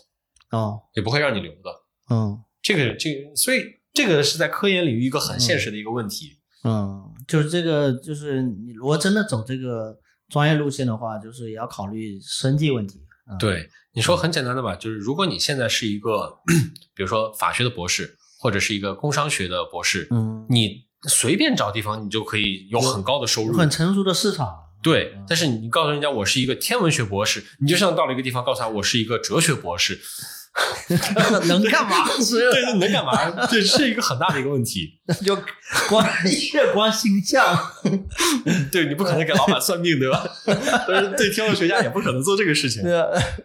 哦也不会让你留的。嗯这个这个，所以这个是在科研领域一个很现实的一个问题。嗯，就是这个，就是你如果真的走这个专业路线的话，就是也要考虑生计问题。嗯、，对，你说很简单的吧，就是如果你现在是一个，比如说法学的博士，或者是一个工商学的博士，嗯，你随便找地方，你就可以有很高的收入。很成熟的市场。对嗯，但是你告诉人家我是一个天文学博士，你就像到了一个地方告诉他我是一个哲学博士，能干嘛？是对，那能干嘛？这是一个很大的一个问题。就光月光星象。对你不可能给老板算命，对吧？但是对天文学家也不可能做这个事情。对，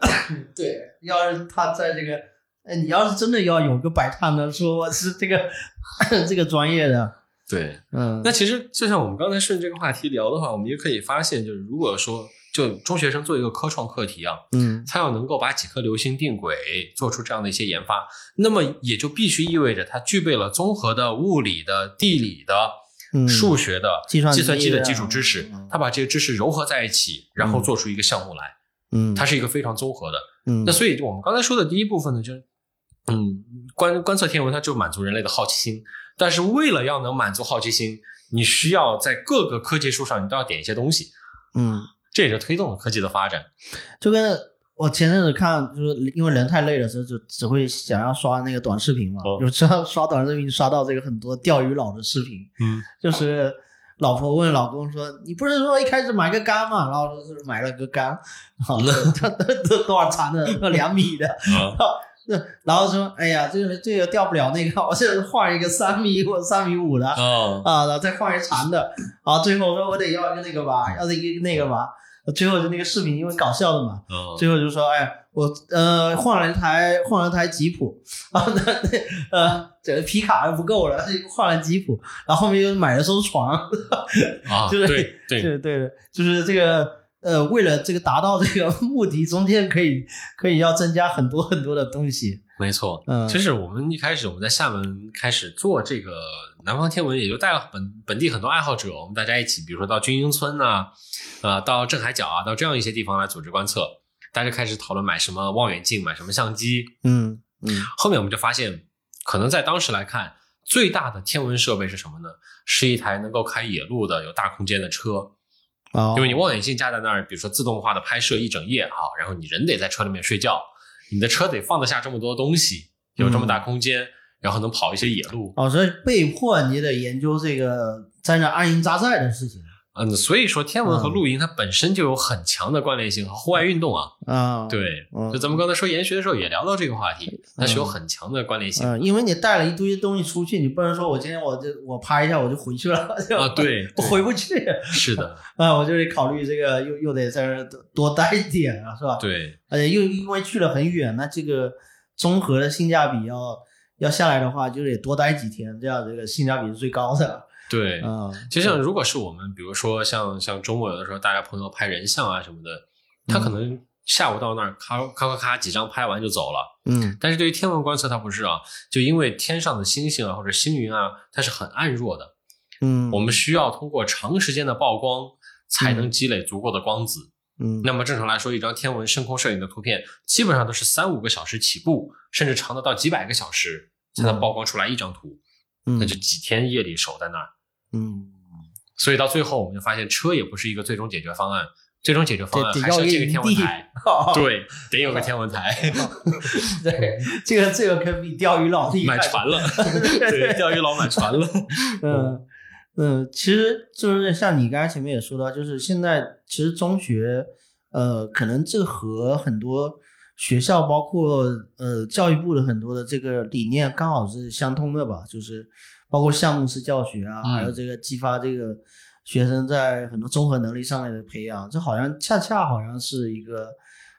对，要是他在这个，哎，你要是真的要有个摆摊的，说我是这个 这个专业的，对，嗯，那其实就像我们刚才顺这个话题聊的话，我们也可以发现，就是如果说就中学生做一个科创课题啊，嗯。他要能够把几颗流星定轨，做出这样的一些研发，那么也就必须意味着他具备了综合的物理的、地理的、嗯。数学的、计算机计算机的的基础知识嗯，他把这些知识糅合在一起，然后做出一个项目来，嗯，它是一个非常综合的。嗯。那所以我们刚才说的第一部分呢，就是嗯，观观测天文，它就满足人类的好奇心。但是为了要能满足好奇心，你需要在各个科技树上你都要点一些东西，嗯，这也是推动了科技的发展。就跟我前阵子看，就是因为人太累的时候，就只会想要刷那个短视频嘛，哦有时候刷短视频刷到这个很多钓鱼佬的视频，嗯，就是老婆问老公说：“你不是说一开始买个杆嘛？”然后就是买了个杆，好，这这多少长的？要两米的。啊，然后说：“哎呀，这个这个掉不了那个，我现在换一个三米或者三米五的哦，啊，然后再换一长的。啊最后说我得要一个那个吧，要一个那个吧。最后就那个视频因为搞笑的嘛，哦，最后就说，哎，我呃换了一台换了一台吉普，然后呢，那呃这个皮卡又不够了，换了吉普，然后后面又买了艘船，啊，就是对对，对对，就是这个呃，为了这个达到这个目的，中间可以可以要增加很多很多的东西，没错。嗯，就是我们一开始我们在厦门开始做这个南方天文，也就带了本本地很多爱好者，我们大家一起，比如说到军营村呐、啊，到镇海角啊，到这样一些地方来组织观测，大家开始讨论买什么望远镜，买什么相机。嗯嗯后面我们就发现，可能在当时来看，最大的天文设备是什么呢？是一台能够开野路的、有大空间的车。哦，因为你望远镜架在那儿，比如说自动化的拍摄一整夜哈，然后你人得在车里面睡觉，你的车得放得下这么多东西，有这么大空间，然后能跑一些野路。哦，所以被迫你得研究这个在那安营扎寨的事情嗯，所以说天文和露营它本身就有很强的关联性和户外运动啊。啊，对，嗯就咱们刚才说研学的时候也聊到这个话题，它是有很强的关联性。嗯，因为你带了一堆东西出去，你不能说我今天我就我拍一下我就回去了，啊，对，我回不去是的，啊，我就得考虑这个，又又得在这多多待一点啊，是吧？对，而且又因为去了很远，那这个综合的性价比要要下来的话，就得多待几天，这样这个性价比是最高的。对。嗯，就像如果是我们，比如说像像周末有的时候大家朋友拍人像啊什么的，他可能下午到那儿咔咔咔咔几张拍完就走了。嗯但是对于天文观测它不是啊，就因为天上的星星啊或者星云啊，它是很暗弱的，嗯，我们需要通过长时间的曝光才能积累足够的光子。嗯那么正常来说，一张天文深空摄影的图片基本上都是三五个小时起步，甚至长的到几百个小时才能曝光出来一张图，嗯那就几天夜里守在那儿。嗯所以到最后，我们就发现车也不是一个最终解决方案，最终解决方案得还是要建个天文台，对，得有个天文台，对，这个这个可比钓鱼佬厉害。买船了，对，钓鱼佬买船了，嗯嗯，其实就是像你刚才前面也说到，就是现在其实中学，呃，可能这和很多学校，包括呃教育部的很多的这个理念刚好是相通的吧，就是包括项目式教学啊，嗯还有这个激发这个学生在很多综合能力上面的培养，这好像恰恰好像是一个。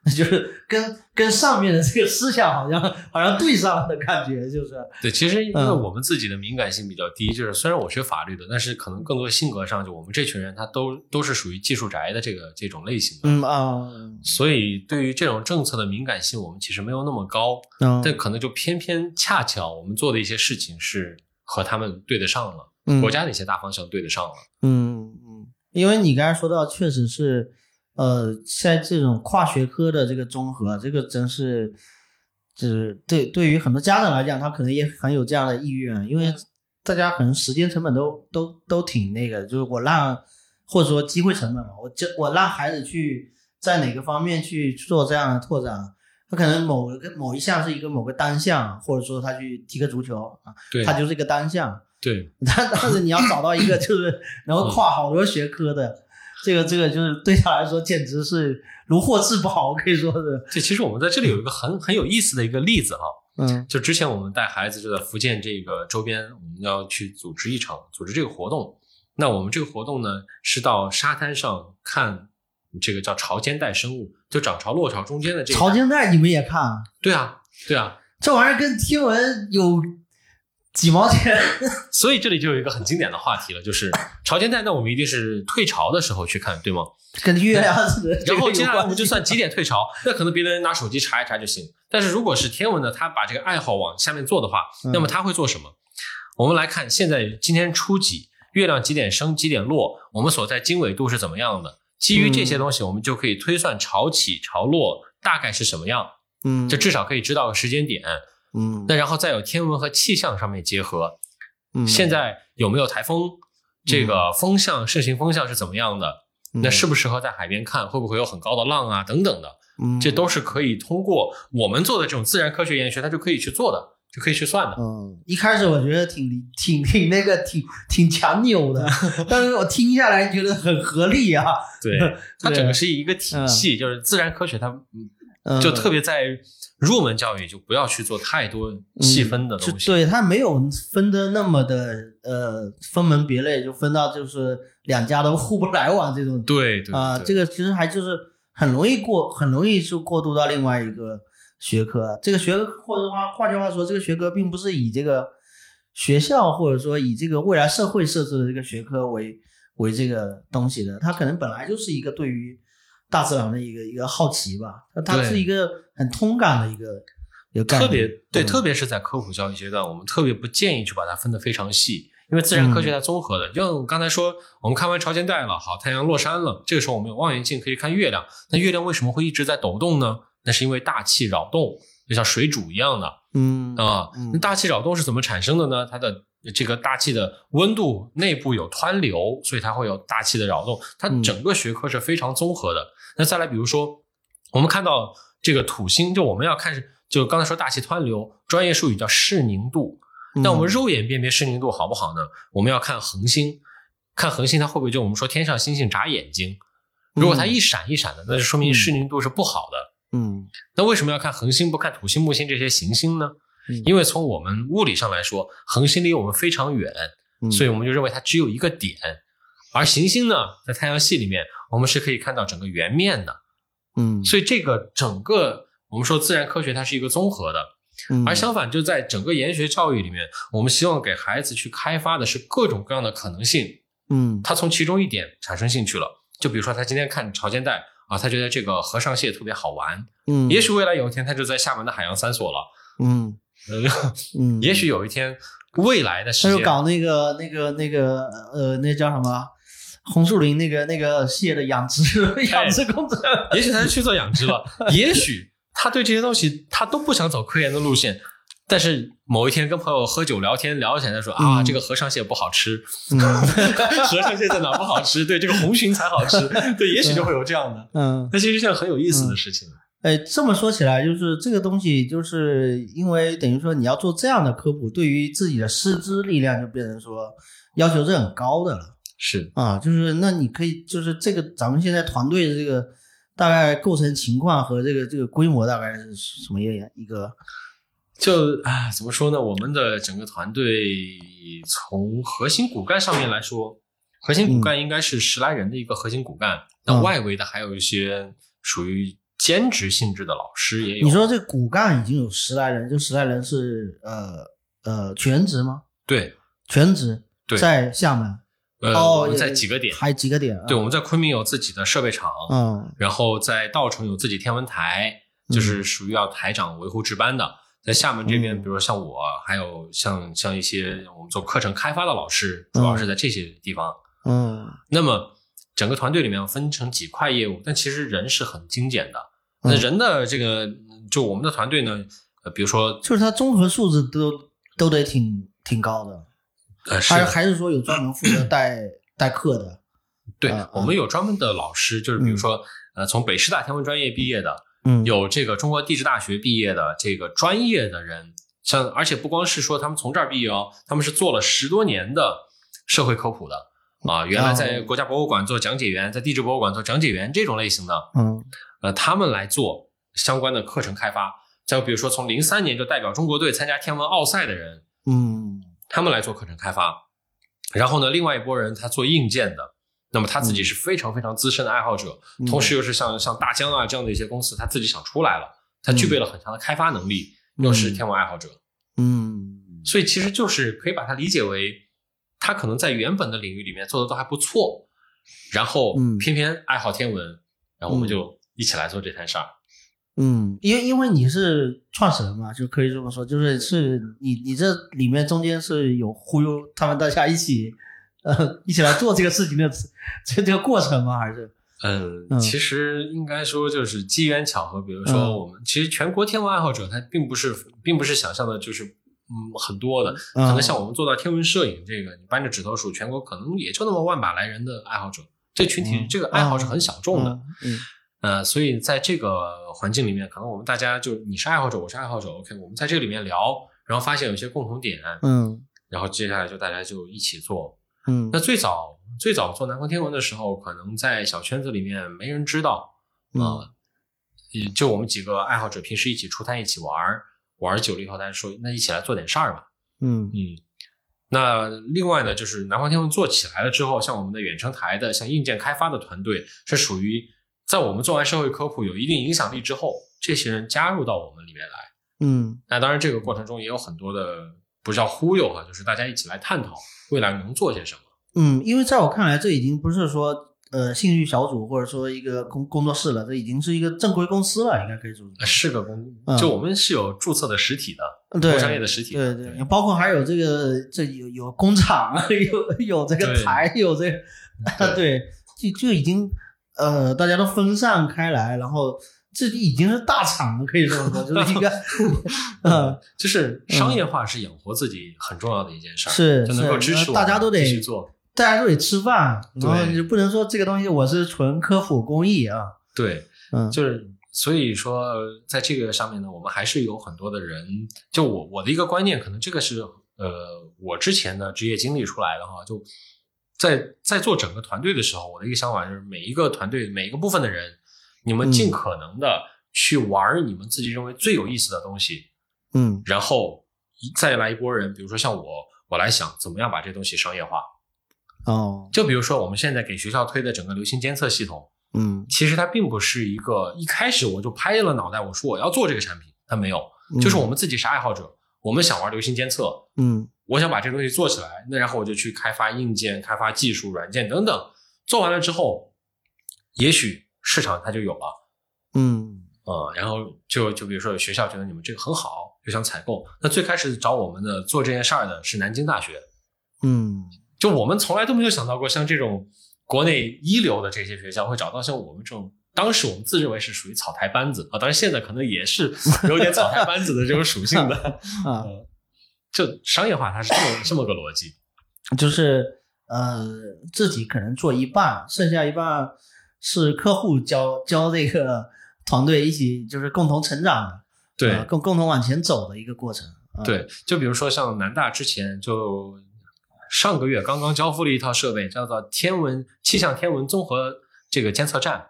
就是跟跟上面的这个思想好像好像对上了的感觉，就是。对，其实因为嗯。我们自己的敏感性比较低，就是虽然我学法律的，但是可能更多性格上，就我们这群人他都都是属于技术宅的这个这种类型的，嗯啊。所以对于这种政策的敏感性，我们其实没有那么高，嗯，但可能就偏偏恰巧我们做的一些事情是和他们对得上了，嗯国家的一些大方向对得上了。嗯嗯，因为你刚才说到，确实是，呃，在这种跨学科的这个综合，这个真是，就是对对于很多家长来讲，他可能也很有这样的意愿，因为大家可能时间成本都都都挺那个，就是我让或者说机会成本嘛，我这我让孩子去在哪个方面去做这样的拓展。他可能某个某一项是一个某个单项，或者说他去踢个足球啊，对他就是一个单项。对，但但是你要找到一个就是 能够跨好多学科的，这个这个就是对他来说简直是如获至宝，可以说是，这其实我们在这里有一个很很有意思的一个例子啊，嗯就之前我们带孩子就在福建这个周边，我们要去组织一场组织这个活动。那我们这个活动呢，是到沙滩上看这个叫潮间带生物，就涨潮落潮中间的这个。潮间带你们也看啊，对啊，对啊，这玩意儿跟天文有几毛钱？所以这里就有一个很经典的话题了，就是潮间带，那我们一定是退潮的时候去看，对吗？跟月亮似的。然后接下来我们就就算几点退潮，那可能别人拿手机查一查就行。但是如果是天文的，他把这个爱好往下面做的话，嗯那么他会做什么？我们来看，现在今天初几，月亮几点升几点落，我们所在经纬度是怎么样的？基于这些东西，我们就可以推算潮起潮落大概是什么样，嗯这至少可以知道个时间点。嗯那然后再有天文和气象上面结合，嗯现在有没有台风？这个风向、盛行风向是怎么样的？那适不适合在海边看？会不会有很高的浪啊？等等的，嗯这都是可以通过我们做的这种自然科学研学，它就可以去做的，就可以去算的。嗯，一开始我觉得挺挺挺那个挺挺强扭的，但是我听下来觉得很合理啊。对，它整个是一个体系，就是自然科学它嗯就特别在入门教育就不要去做太多细分的东西。就对，它没有分的那么的呃分门别类，就分到就是两家都互不来往这种。对对啊、对这个其实还就是很容易过，很容易就过渡到另外一个学科。这个学科或者话，换句话说，这个学科并不是以这个学校或者说以这个未来社会设置的这个学科为为这个东西的，它可能本来就是一个对于大自然的一个一个好奇吧，它是一个很通感的一个一个。特别对，嗯特别是在科普教育阶段，我们特别不建议去把它分得非常细，因为自然科学它综合的。就像我刚才说，我们看完潮间带了，好，太阳落山了，这个时候我们有望远镜可以看月亮。那月亮为什么会一直在抖动呢？那是因为大气扰动，就像水煮一样的嗯啊。嗯那大气扰动是怎么产生的呢？它的这个大气的温度内部有湍流，所以它会有大气的扰动。它嗯整个学科是非常综合的。那再来，比如说我们看到这个土星，就我们要看，就刚才说大气湍流，专业术语叫视宁度。那我们肉眼辨别视宁度好不好呢？我们要看恒星，看恒星它会不会就我们说天上星星眨眼睛，如果它一闪一闪的，那就说明视宁度是不好的。嗯那为什么要看恒星不看土星、木星这些行星呢？嗯因为从我们物理上来说，恒星离我们非常远，嗯，所以我们就认为它只有一个点，而行星呢，在太阳系里面，我们是可以看到整个圆面的。嗯所以这个整个我们说自然科学它是一个综合的，嗯而相反就在整个研学教育里面，我们希望给孩子去开发的是各种各样的可能性。嗯他从其中一点产生兴趣了，就比如说他今天看潮间带啊，他觉得这个河上蟹特别好玩，嗯，也许未来有一天他就在厦门的海洋三所了，嗯。呃，嗯，也许有一天未来的他时间，就搞那个那个那个呃，那叫什么红树林那个那个蟹的养殖 养殖工作。也许他是去做养殖了，也许他对这些东西他都不想走科研的路线，但是某一天跟朋友喝酒聊天聊起来，说啊，嗯这个和尚蟹不好吃，嗯 和尚蟹在哪不好吃？对，这个红鲟才好吃。对，也许就会有这样的。嗯，那其实是件很有意思的事情。哎，这么说起来，就是这个东西，就是因为等于说你要做这样的科普，对于自己的师资力量就变成说要求是很高的了是，啊。就是那你可以，就是这个咱们现在团队的这个大概构成情况和这个这个规模大概是什么样一个？就啊，怎么说呢？我们的整个团队从核心骨干上面来说，核心骨干应该是十来人的一个核心骨干。那嗯外围的还有一些属于兼职性质的老师也有。你说这骨干已经有十来人，就十来人是呃呃全职吗？对全职对在厦门呃，哦，我们在几个点，还几个点啊？对，我们在昆明有自己的设备厂，嗯然后在稻城有自己天文台，就是属于要台长维护值班的。在厦门这边，嗯比如说像我，还有像像一些我们做课程开发的老师，主要是在这些地方。嗯那么整个团队里面分成几块业务，但其实人是很精简的。那嗯人的这个，就我们的团队呢，呃，比如说，就是他综合素质都都得挺挺高的，呃，是还还是说有专门负责带 带课的？对嗯，我们有专门的老师，就是比如说，呃，从北师大天文专业毕业的，嗯，有这个中国地质大学毕业的这个专业的人，像而且不光是说他们从这儿毕业哦，他们是做了十多年的社会科普的啊，原来在国家博物馆做讲解员，在地质博物馆做讲解员这种类型的，嗯呃，他们来做相关的课程开发。再比如说，从零三年就代表中国队参加天文奥赛的人，嗯他们来做课程开发。然后呢，另外一拨人他做硬件的，那么他自己是非常非常资深的爱好者，嗯同时又是像像大疆啊这样的一些公司，他自己想出来了，他具备了很强的开发能力，又是天文爱好者，嗯。所以其实就是可以把它理解为，他可能在原本的领域里面做的都还不错，然后嗯。偏偏爱好天文，然后我们就一起来做这摊事儿。嗯，因为因为你是创始人嘛，就可以这么说，就是是你你这里面中间是有忽悠他们大家一起呃一起来做这个事情的这这个过程吗？还是嗯，嗯其实应该说就是机缘巧合。比如嗯说，我们其实全国天文爱好者，他并不是并不是想象的，就是嗯很多的。可能像我们做到天文摄影这个，你扳着指头数，全国可能也就那么万把来人的爱好者。这群体嗯这个爱好是很小众的。嗯呃，所以在这个环境里面，可能我们大家就你是爱好者，我是爱好者，OK，我们在这里面聊，然后发现有些共同点，嗯然后接下来就大家就一起做。嗯那最早最早做南方天文的时候，可能在小圈子里面没人知道嗯啊，也就我们几个爱好者平时一起出摊一起玩儿，玩儿久了以后，大家说那一起来做点事儿吧。嗯嗯，那另外呢，就是南方天文做起来了之后，像我们的远程台的、像硬件开发的团队，是属于在我们做完社会科普有一定影响力之后，这些人加入到我们里面来。嗯那当然，这个过程中也有很多的不叫忽悠哈，就是大家一起来探讨未来能做些什么。嗯，因为在我看来，这已经不是说呃兴趣小组或者说一个工工作室了，这已经是一个正规公司了，应该可以说是。是个公嗯，就我们是有注册的实体的，对商业的实体的。对对，包括还有这个这有有工厂，有有这个台，有这个对，就就已经呃大家都分散开来，然后这已经是大厂了，可以这么说，就是一个 嗯 就是商业化是养活自己很重要的一件事儿，是就能够是支持我大家都得去做。大家都得吃饭，然后对你就不能说这个东西我是纯科普公益啊，对，嗯就是所以说，在这个上面呢，我们还是有很多的人。就我我的一个观念，可能这个是呃我之前的职业经历出来的哈。就在在做整个团队的时候，我的一个想法就是，每一个团队每一个部分的人，你们尽可能的去玩你们自己认为最有意思的东西，嗯。然后再来一波人，比如说像我，我来想怎么样把这东西商业化。哦。就比如说我们现在给学校推的整个流行监测系统，嗯。其实它并不是一个一开始我就拍了脑袋我说我要做这个产品，它没有，就是我们自己是爱好者，我们想玩流行监测，嗯。我想把这个东西做起来，那然后我就去开发硬件、开发技术、软件等等，做完了之后，也许市场它就有了，嗯。啊、然后就就比如说有学校觉得你们这个很好，就想采购，那最开始找我们的做这件事儿的是南京大学，嗯。就我们从来都没有想到过，像这种国内一流的这些学校会找到像我们这种当时我们自认为是属于草台班子啊，当然现在可能也是 有点草台班子的这种属性的 啊，就商业化它是这么这么个逻辑，就是呃自己可能做一半，剩下一半是客户教教这个团队一起就是共同成长的，对呃共共同往前走的一个过程。啊，对，就比如说像南大之前就上个月刚刚交付了一套设备，叫做天文气象天文综合这个监测站，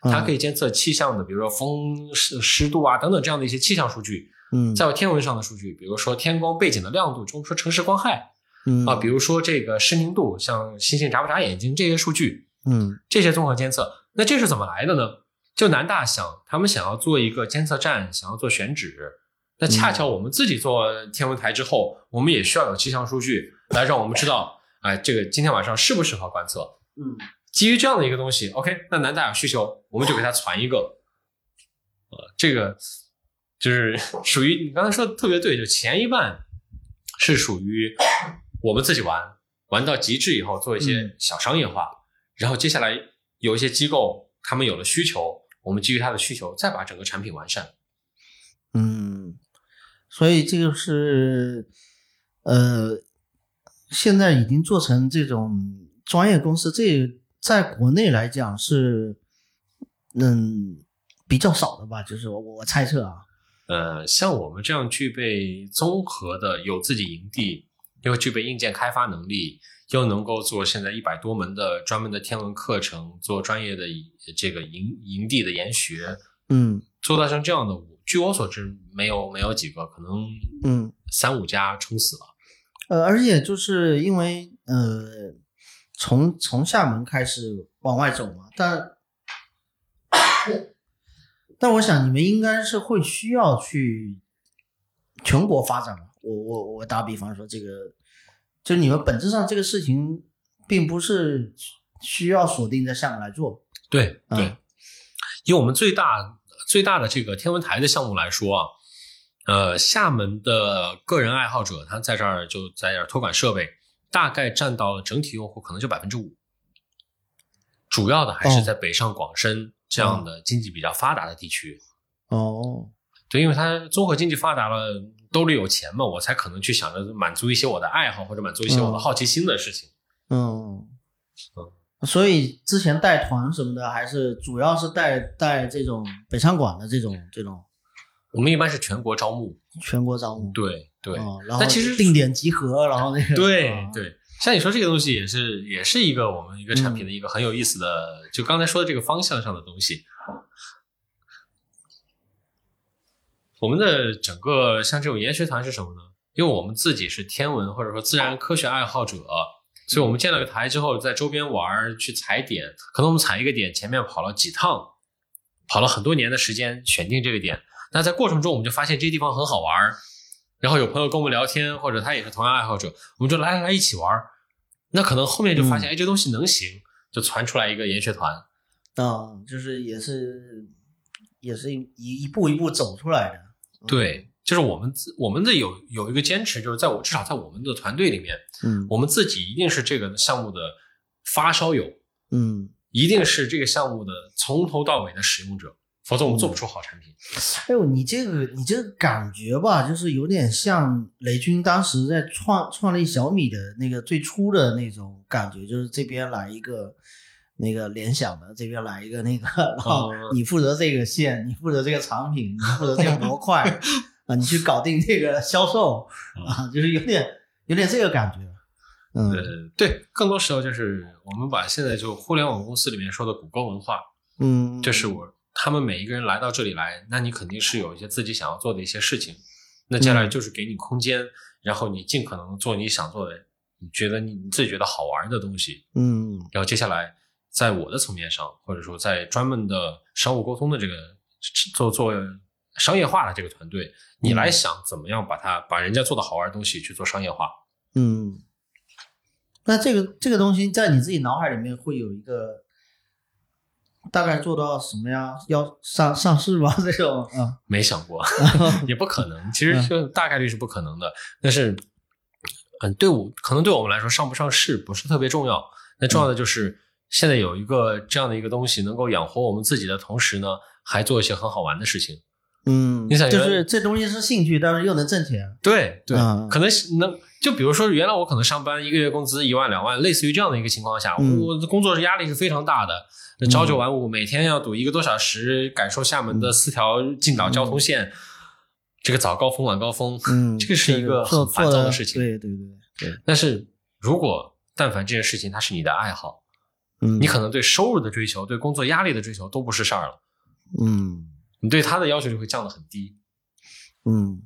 它可以以监测气象的，比如说风湿湿度啊等等这样的一些气象数据。嗯再有天文上的数据，比如说天光背景的亮度，中说城市光害嗯啊，比如说这个视宁度，像星星眨不眨眼睛这些数据，嗯这些综合监测，那这是怎么来的呢？就南大想，他们想要做一个监测站，想要做选址。那恰巧我们自己做天文台之后，我们也需要有气象数据来让我们知道，哎，这个今天晚上适不适合观测。嗯基于这样的一个东西，OK，那南大有需求，我们就给他传一个。呃，这个就是 属于你刚才说的特别对，就前一半是属于我们自己玩，玩到极致以后做一些嗯小商业化，然后接下来有一些机构他们有了需求，我们基于他的需求再把整个产品完善。嗯，所以这个是呃，现在已经做成这种专业公司，这在国内来讲是嗯比较少的吧，就是我我猜测啊，呃，像我们这样具备综合的，有自己营地，又具备硬件开发能力，又能够做现在一百多门的专门的天文课程，做专业的这个营营地的研学，嗯做到像这样的，据我所知，没有没有几个，可能嗯。三五家撑死了。呃，而且就是因为呃，从从厦门开始往外走嘛，但但我想你们应该是会需要去全国发展嘛。我我我打比方说，这个就你们本质上这个事情并不是需要锁定在厦门来做。对嗯。对，以我们最大最大的这个天文台的项目来说啊，呃，厦门的个人爱好者他在这儿就在这儿托管设备，大概占到了整体用户可能就百分之五，主要的还是哦。在北上广深这样的经济比较发达的地区。哦，对，因为它综合经济发达了，兜里有钱嘛，我才可能去想着满足一些我的爱好或者满足一些我的嗯好奇心的事情。嗯嗯所以之前带团什么的，还是主要是带带这种北上广的这种这种我们一般是全国招募，全国招募。对对。哦，然后但其实定点集合，然后那个对啊对，像你说这个东西也是也是一个我们一个产品的一个很有意思的，就刚才说的这个方向上的东西。我们的整个像这种研学团是什么呢？因为我们自己是天文或者说自然科学爱好者，所以我们建了个台之后，在周边玩儿去踩点，可能我们踩一个点，前面跑了几趟，跑了很多年的时间选定这个点。那在过程中，我们就发现这地方很好玩儿，然后有朋友跟我们聊天，或者他也是同样爱好者，我们就来来来一起玩儿。那可能后面就发现，哎，这东西能行，就传出来一个研学团。啊，就是也是也是一一步一步走出来的。对，就是我们自我们的有有一个坚持，就是在我至少在我们的团队里面，嗯。我们自己一定是这个项目的发烧友，嗯，一定是这个项目的从头到尾的使用者，否则我们做不出好产品。哎呦，你这个你这个感觉吧，就是有点像雷军当时在创创立小米的那个最初的那种感觉，就是这边来一个那个联想的，这边来一个那个，然后嗯你负责这个线，你负责这个产品，你负责这个模块 啊，你去搞定这个销售啊，就是有点有点这个感觉。嗯。呃，对，更多时候就是我们把现在就互联网公司里面说的谷歌文化，嗯，这是我他们每一个人来到这里来，那你肯定是有一些自己想要做的一些事情，那接下来就是给你空间，然后你尽可能做你想做的，你觉得你你自己觉得好玩的东西，嗯。然后接下来在我的层面上，或者说在专门的商务沟通的这个做做商业化的这个团队，你来想怎么样把它把人家做的好玩的东西去做商业化。嗯，那这个这个东西在你自己脑海里面会有一个大概做到什么样？要上上市吗？这种啊，没想过，也不可能。其实就大概率是不可能的。但是，嗯，对我可能对我们来说，上不上市不是特别重要。那重要的就是现在有一个这样的一个东西，能够养活我们自己的同时呢，还做一些很好玩的事情。嗯，你想就是这东西是兴趣，但是又能挣钱。对对，嗯可能能就比如说，原来我可能上班一个月工资一万两万，类似于这样的一个情况下，嗯我的工作压力是非常大的，朝九晚五，每天要堵一个多小时，感受厦门的四条近岛交通线，这个早高峰晚高峰，嗯，这个是一个很烦躁的事情。对对对对，但是如果但凡这件事情它是你的爱好，嗯，你可能对收入的追求、对工作压力的追求都不是事儿了，嗯你对他的要求就会降得很低。嗯，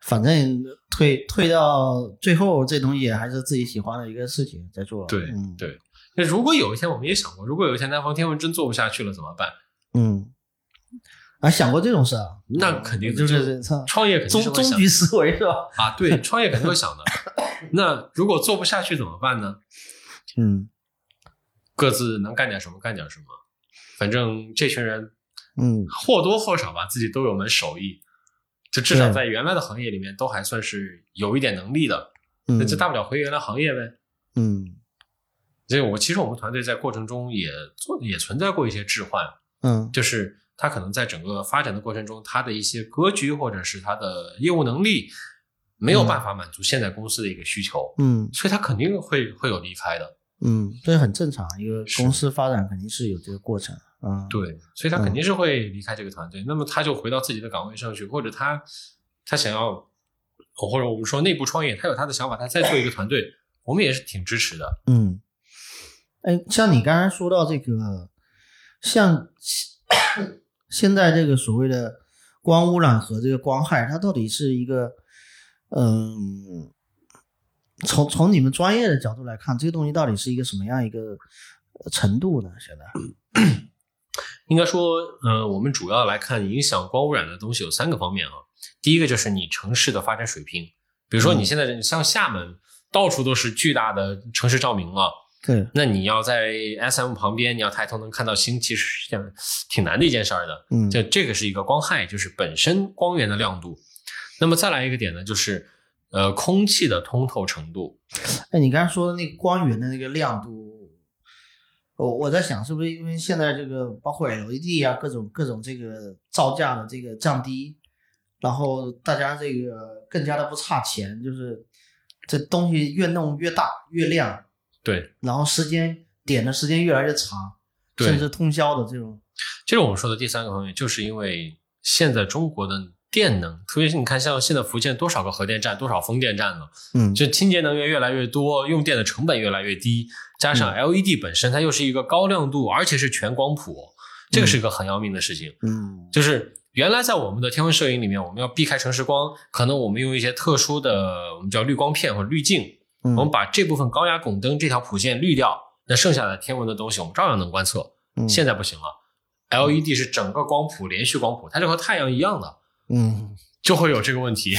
反正退退到最后，这东西还是自己喜欢的一个事情在做。对嗯对那如果有一天我们也想过，如果有一天南方天文真做不下去了怎么办？嗯，啊，想过这种事啊？那肯定就就是创业肯定终是终局思维是吧？啊，对，创业肯定会想的。那如果做不下去怎么办呢？嗯各自能干点什么干点什么，反正这群人嗯或多或少吧，自己都有门手艺，就至少在原来的行业里面都还算是有一点能力的。嗯，那就大不了回原来行业呗。嗯所以我其实我们团队在过程中也做也存在过一些置换，嗯就是他可能在整个发展的过程中，他的一些格局或者是他的业务能力没有办法满足现在公司的一个需求，嗯所以他肯定会会有离开的。嗯，这很正常，一个公司发展肯定是有这个过程。嗯，对，所以他肯定是会离开这个团队。那么他就回到自己的岗位上去，或者他他想要，或者我们说内部创业，他有他的想法，他再做一个团队，我们也是挺支持的。嗯，哎，像你刚才说到这个，像现 在这个所谓的光污染和这个光害，它到底是一个，嗯，从从你们专业的角度来看，这个东西到底是一个什么样一个呃程度呢？现在，应该说，呃，我们主要来看影响光污染的东西有三个方面啊。第一个就是你城市的发展水平，比如说你现在像厦门，到处都是巨大的城市照明了，对，那你要在 SM 旁边，你要抬头能看到星，其实是件挺难的一件事儿的。嗯，就这个是一个光害，就是本身光源的亮度。那么再来一个点呢，就是呃空气的通透程度。哎，你刚才说的那个光源的那个亮度，我我在想是不是因为现在这个包括 LED 啊，各种各种这个造价的这个降低，然后大家这个更加的不差钱，就是这东西越弄越大越亮，对，然后时间点的时间越来越长，对甚至通宵的这种，这是我们说的第三个方面，就是因为现在中国的电能，特别是你看像现在福建多少个核电站，多少风电站了，嗯。就清洁能源越来越多，用电的成本越来越低，加上 LED 本身它又是一个高亮度，而且是全光谱，这个是一个很要命的事情。嗯。就是原来在我们的天文摄影里面，我们要避开城市光，可能我们用一些特殊的我们叫滤光片或者滤镜，嗯。我们把这部分高压汞灯这条谱线滤掉，那剩下的天文的东西我们照样能观测。嗯。现在不行了，LED 是整个光谱连续光谱，它就和太阳一样的，嗯就会有这个问题。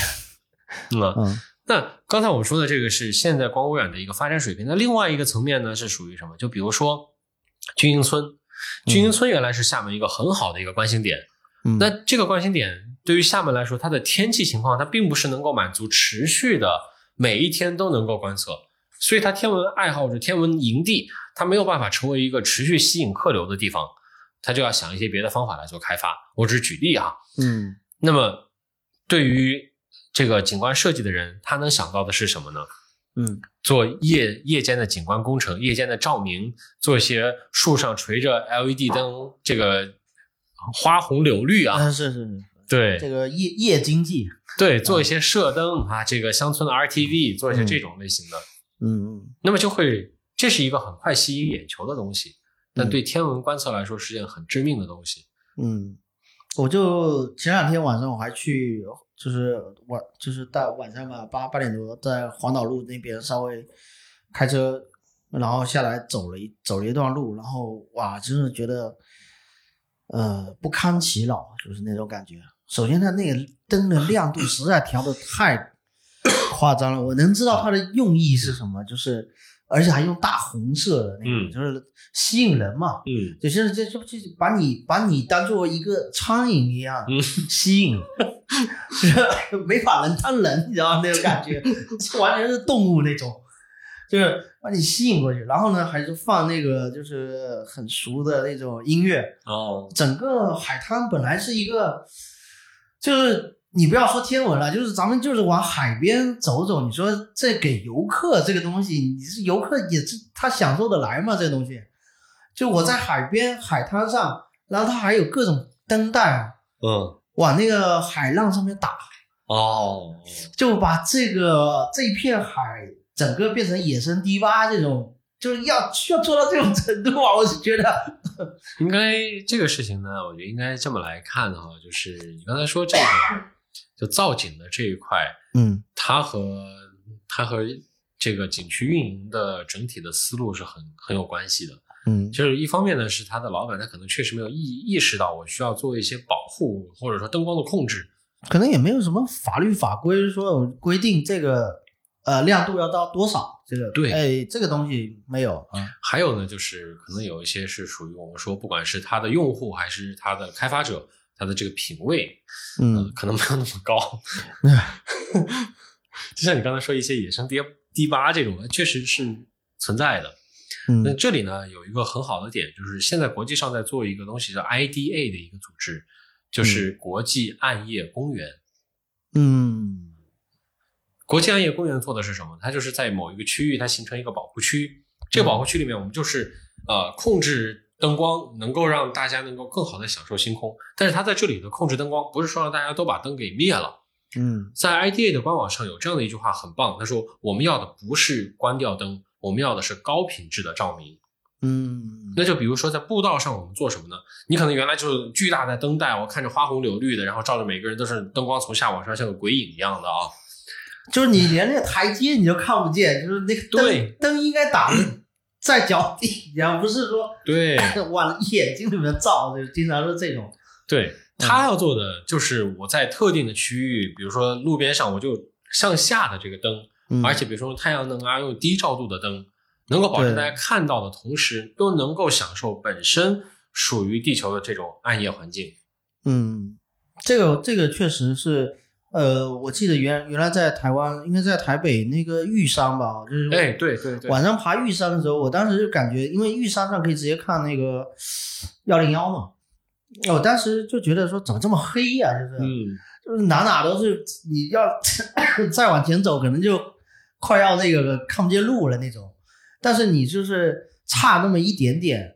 嗯啊，嗯那刚才我们说的这个是现在光污染的一个发展水平，那另外一个层面呢是属于什么？就比如说军营村，军营村原来是厦门一个很好的一个观星点，嗯，那这个观星点对于厦门来说，它的天气情况它并不是能够满足持续的每一天都能够观测，所以它天文爱好者、天文营地，它没有办法成为一个持续吸引客流的地方，它就要想一些别的方法来做开发。我只是举例啊。嗯那么对于这个景观设计的人，他能想到的是什么呢？嗯。做夜夜间的景观工程，夜间的照明，做一些树上垂着 LED 灯，这个花红柳绿啊，啊是是是，对，这个夜夜经济，对，做一些射灯啊，这个乡村的 RTV，做一些这种类型的，嗯嗯。那么就会，这是一个很快吸引眼球的东西，但嗯。对天文观测来说是件很致命的东西。嗯，我就前两天晚上我还去，就是晚就是到晚上吧，八八点多在黄岛路那边稍微开车，然后下来走了一走了一段路，然后哇，真的觉得呃不堪其扰，就是那种感觉。首先，它那个灯的亮度实在调的太 夸张了，我能知道它的用意是什么，就是而且还用大红色的那种，嗯就是吸引人嘛。嗯，就现在这这不就是把你把你当做一个苍蝇一样嗯 吸引，就是 没法人当人，你知道吗那种感觉，完全是动物那种。就是把你吸引过去，然后呢，还是放那个就是很熟的那种音乐。哦，整个海滩本来是一个，就是你不要说天文了，就是咱们就是往海边走走。你说这给游客这个东西，你是游客也是他享受得来吗？这个东西，就我在海边海滩上，然后它还有各种灯带啊，嗯，往那个海浪上面打，哦，就把这个这一片海整个变成野生堤坝这种，就是要需要做到这种程度啊！我是觉得，应该这个事情呢，我觉得应该这么来看哈，就是你刚才说这个，就造景的这一块，嗯。它和它和这个景区运营的整体的思路是很很有关系的。嗯。就是一方面呢，是他的老板他可能确实没有意意识到我需要做一些保护或者说灯光的控制，可能也没有什么法律法规说有规定这个呃亮度要到多少，这个对哎，这个东西没有啊，还有呢，就是可能有一些是属于我们说，不管是他的用户还是他的开发者，他的这个品味，嗯可能没有那么高。就像你刚才说一些野生堤堤坝这种，确实是存在的。那嗯这里呢有一个很好的点，就是现在国际上在做一个东西叫 IDA 的一个组织，就是国际暗夜公园。嗯国际暗夜公园做的是什么？它就是在某一个区域，它形成一个保护区。这个保护区里面，我们就是呃控制灯光，能够让大家能够更好的享受星空。但是它在这里的控制灯光，不是说让大家都把灯给灭了。嗯在 IDA 的官网上有这样的一句话，很棒。他说：“我们要的不是关掉灯，我们要的是高品质的照明。”嗯那就比如说在步道上，我们做什么呢？你可能原来就是巨大的灯带，我看着花红柳绿的，然后照着每个人都是灯光从下往上，像个鬼影一样的啊。就是你连那个台阶你都看不见，就是那个灯对灯应该打在脚底下，不是说对。往眼睛里面照，就经常是这种。对，他要做的就是我在特定的区域，比如说路边上，我就向下的这个灯，嗯。而且比如说用太阳能啊，用低照度的灯，能够保证大家看到的同时，都能够享受本身属于地球的这种暗夜环境。嗯，这个这个确实是，呃，我记得原原来在台湾，应该在台北那个玉山吧，就是哎，对对对，晚上爬玉山的时候，我当时就感觉，因为玉山上可以直接看那个幺零幺嘛，我当时就觉得说怎么这么黑呀、就是、嗯，就是哪哪都是，你要 再往前走，可能就快要那个看不见路了那种。但是你就是差那么一点点，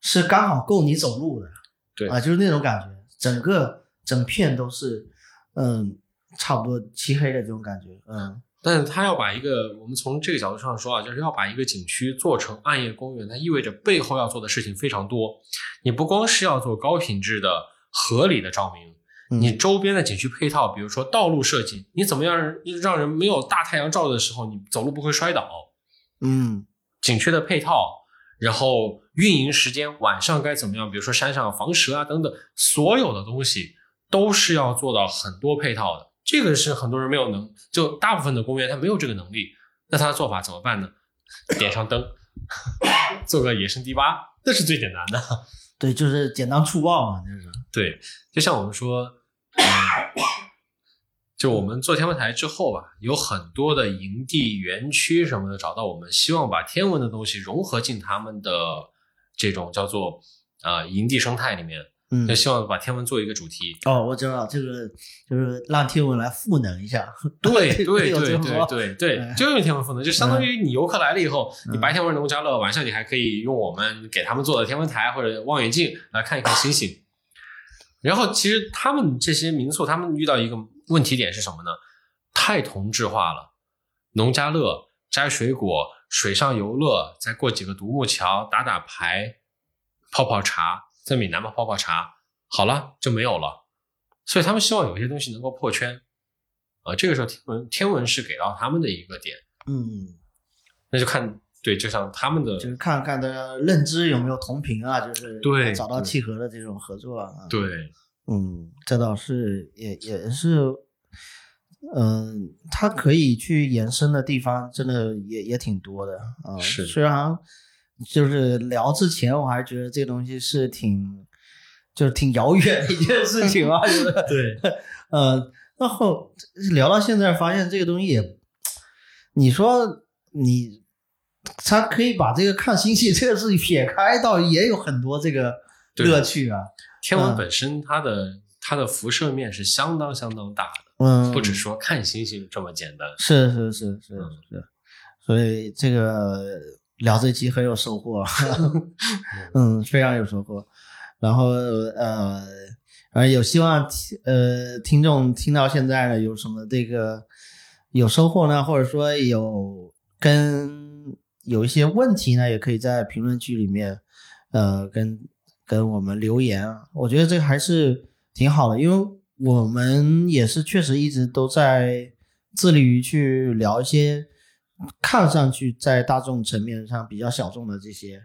是刚好够你走路的。对啊，就是那种感觉，整个整片都是，嗯，差不多漆黑的这种感觉。嗯但是他要把一个，我们从这个角度上说啊，就是要把一个景区做成暗夜公园，它意味着背后要做的事情非常多。你不光是要做高品质的、合理的照明，嗯你周边的景区配套，比如说道路设计，你怎么样让人没有大太阳照的时候，你走路不会摔倒？嗯景区的配套，然后运营时间，晚上该怎么样？比如说山上防蛇啊等等，所有的东西都是要做到很多配套的。这个是很多人没有能，就大部分的公园他没有这个能力。那他的做法怎么办呢？点上灯，做个野生堤坝，那是最简单的。对，就是简单粗暴嘛，就是。对，就像我们说，嗯，就我们做天文台之后吧，有很多的营地、园区什么的找到我们，希望把天文的东西融合进他们的这种叫做啊、呃营地生态里面，嗯就希望把天文做一个主题。哦，我知道这个就是让天文来赋能一下。对 对对对对对哎，就用天文赋能，就相当于你游客来了以后，嗯你白天玩农家乐，晚上你还可以用我们给他们做的天文台或者望远镜来看一看星星。然后，其实他们这些民宿，他们遇到一个问题点是什么呢？太同质化了，农家乐、摘水果、水上游乐，再过几个独木桥，打打牌，泡泡茶，在闽南嘛泡泡茶，好了就没有了。所以他们希望有一些东西能够破圈。啊，这个时候天文天文是给到他们的一个点，嗯，那就看对，就像他们的就是看看的认知有没有同频啊，就是对找到契合的这种合作啊。对嗯，这倒是也也是，嗯、它可以去延伸的地方真的也也挺多的啊。是虽然就是聊之前我还觉得这个东西是挺就是挺遥远的一件事情啊，就是对，呃，然后聊到现在发现这个东西也，你说你他可以把这个看星星这个事情撇开，倒也有很多这个乐趣啊。天文本身它的它的辐射面是相当相当大的，嗯，不只说看星星这么简单。是是是是是，所以这个聊这期很有收获，嗯，非常有收获。然后呃，呃，有希望听呃听众听到现在呢，有什么这个有收获呢？或者说有跟有一些问题呢，也可以在评论区里面呃跟。跟我们留言啊，我觉得这个还是挺好的，因为我们也是确实一直都在致力于去聊一些看上去在大众层面上比较小众的这些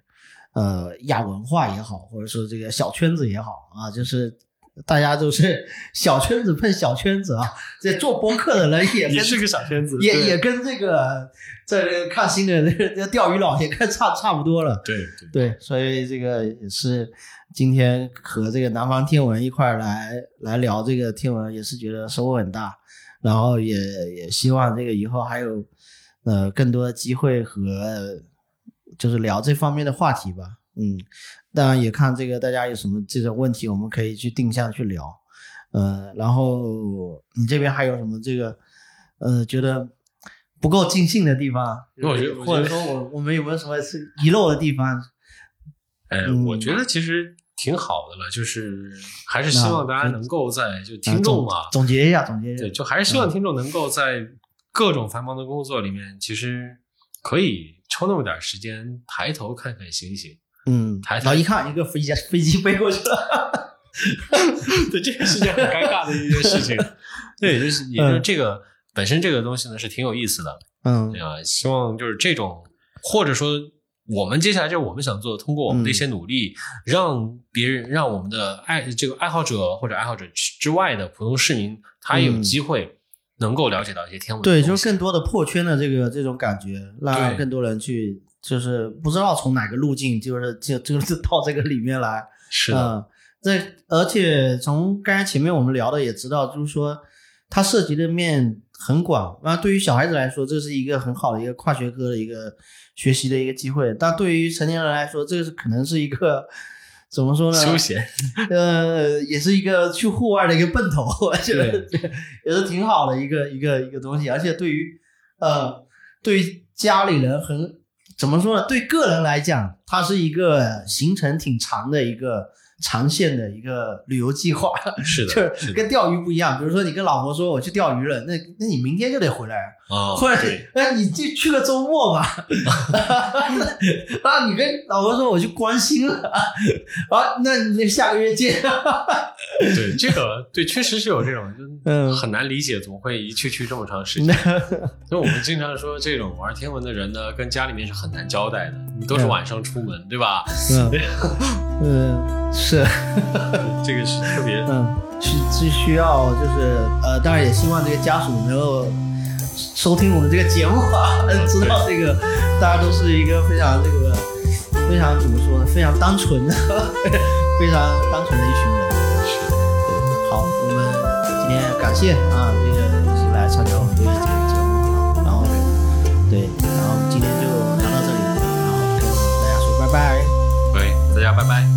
呃亚文化也好，或者说这个小圈子也好啊，就是大家都是小圈子碰小圈子啊，这做播客的人也 是个小圈子，也也跟这个在这看新的这个钓鱼佬也跟差 差不多了，对对，所以这个也是。今天和这个南方天文一块来来聊这个天文，也是觉得收获很大，然后也也希望这个以后还有呃更多的机会和就是聊这方面的话题吧。嗯，当然也看这个大家有什么这种问题，我们可以去定向去聊。呃，然后你这边还有什么这个呃觉得不够尽兴的地方？我觉得或者说我我们有没有什么是遗漏的地方？哎，我觉得其实。挺好的了，就是还是希望大家能够在就听众嘛，总结一下，总结一下，对，就还是希望听众能够在各种繁忙的工作里面，其实可以抽那么点时间抬头看看星星。嗯，抬头一看，一个飞机 飞机飞过去了，对，这个是件很尴尬的一件事情。对，就是也就这个本身这个东西呢是挺有意思的。嗯，啊，希望就是这种或者说。我们接下来就是我们想做的，通过我们的一些努力，让别人、让我们的爱这个爱好者或者爱好者之外的普通市民，他有机会能够了解到一些天文。对，就是更多的破圈的这个这种感觉，让更多人去，就是不知道从哪个路径，就是就就是到这个里面来。是的，这而且从刚才前面我们聊的也知道，就是说它涉及的面很广。那对于小孩子来说，这是一个很好的一个跨学科的一个。学习的一个机会，但对于成年人来说，这个是可能是一个怎么说呢？休闲，呃，也是一个去户外的一个奔头，我觉得 也是挺好的一个一个一个东西。而且对于呃，对于家里人很怎么说呢？对个人来讲，它是一个行程挺长的一个。长线的一个旅游计划是的，就是跟钓鱼不一样。比如说，你跟老婆说我去钓鱼了，那那你明天就得回来啊，或者那你就去个周末吧。啊，你跟老婆说我去关心了，啊，那你下个月见。对，这个对，确实是有这种，就很难理解，怎么会一去去这么长时间？所以我们经常说，这种玩天文的人呢，跟家里面是很难交代的。你都是晚上出门，对吧？嗯，嗯。是，这个是特别，嗯，需是需要，就是呃，当然也希望这个家属能够收听我们这个节目啊，知道这个 大家都是一个非常这个非常怎么说呢，非常单纯的，非常单纯的一群人。是，对，好，我们今天感谢啊，这个是来参加我们这个这个节目，然后对，然后今天就聊到这里，然后跟大家说拜拜，喂，大家拜拜。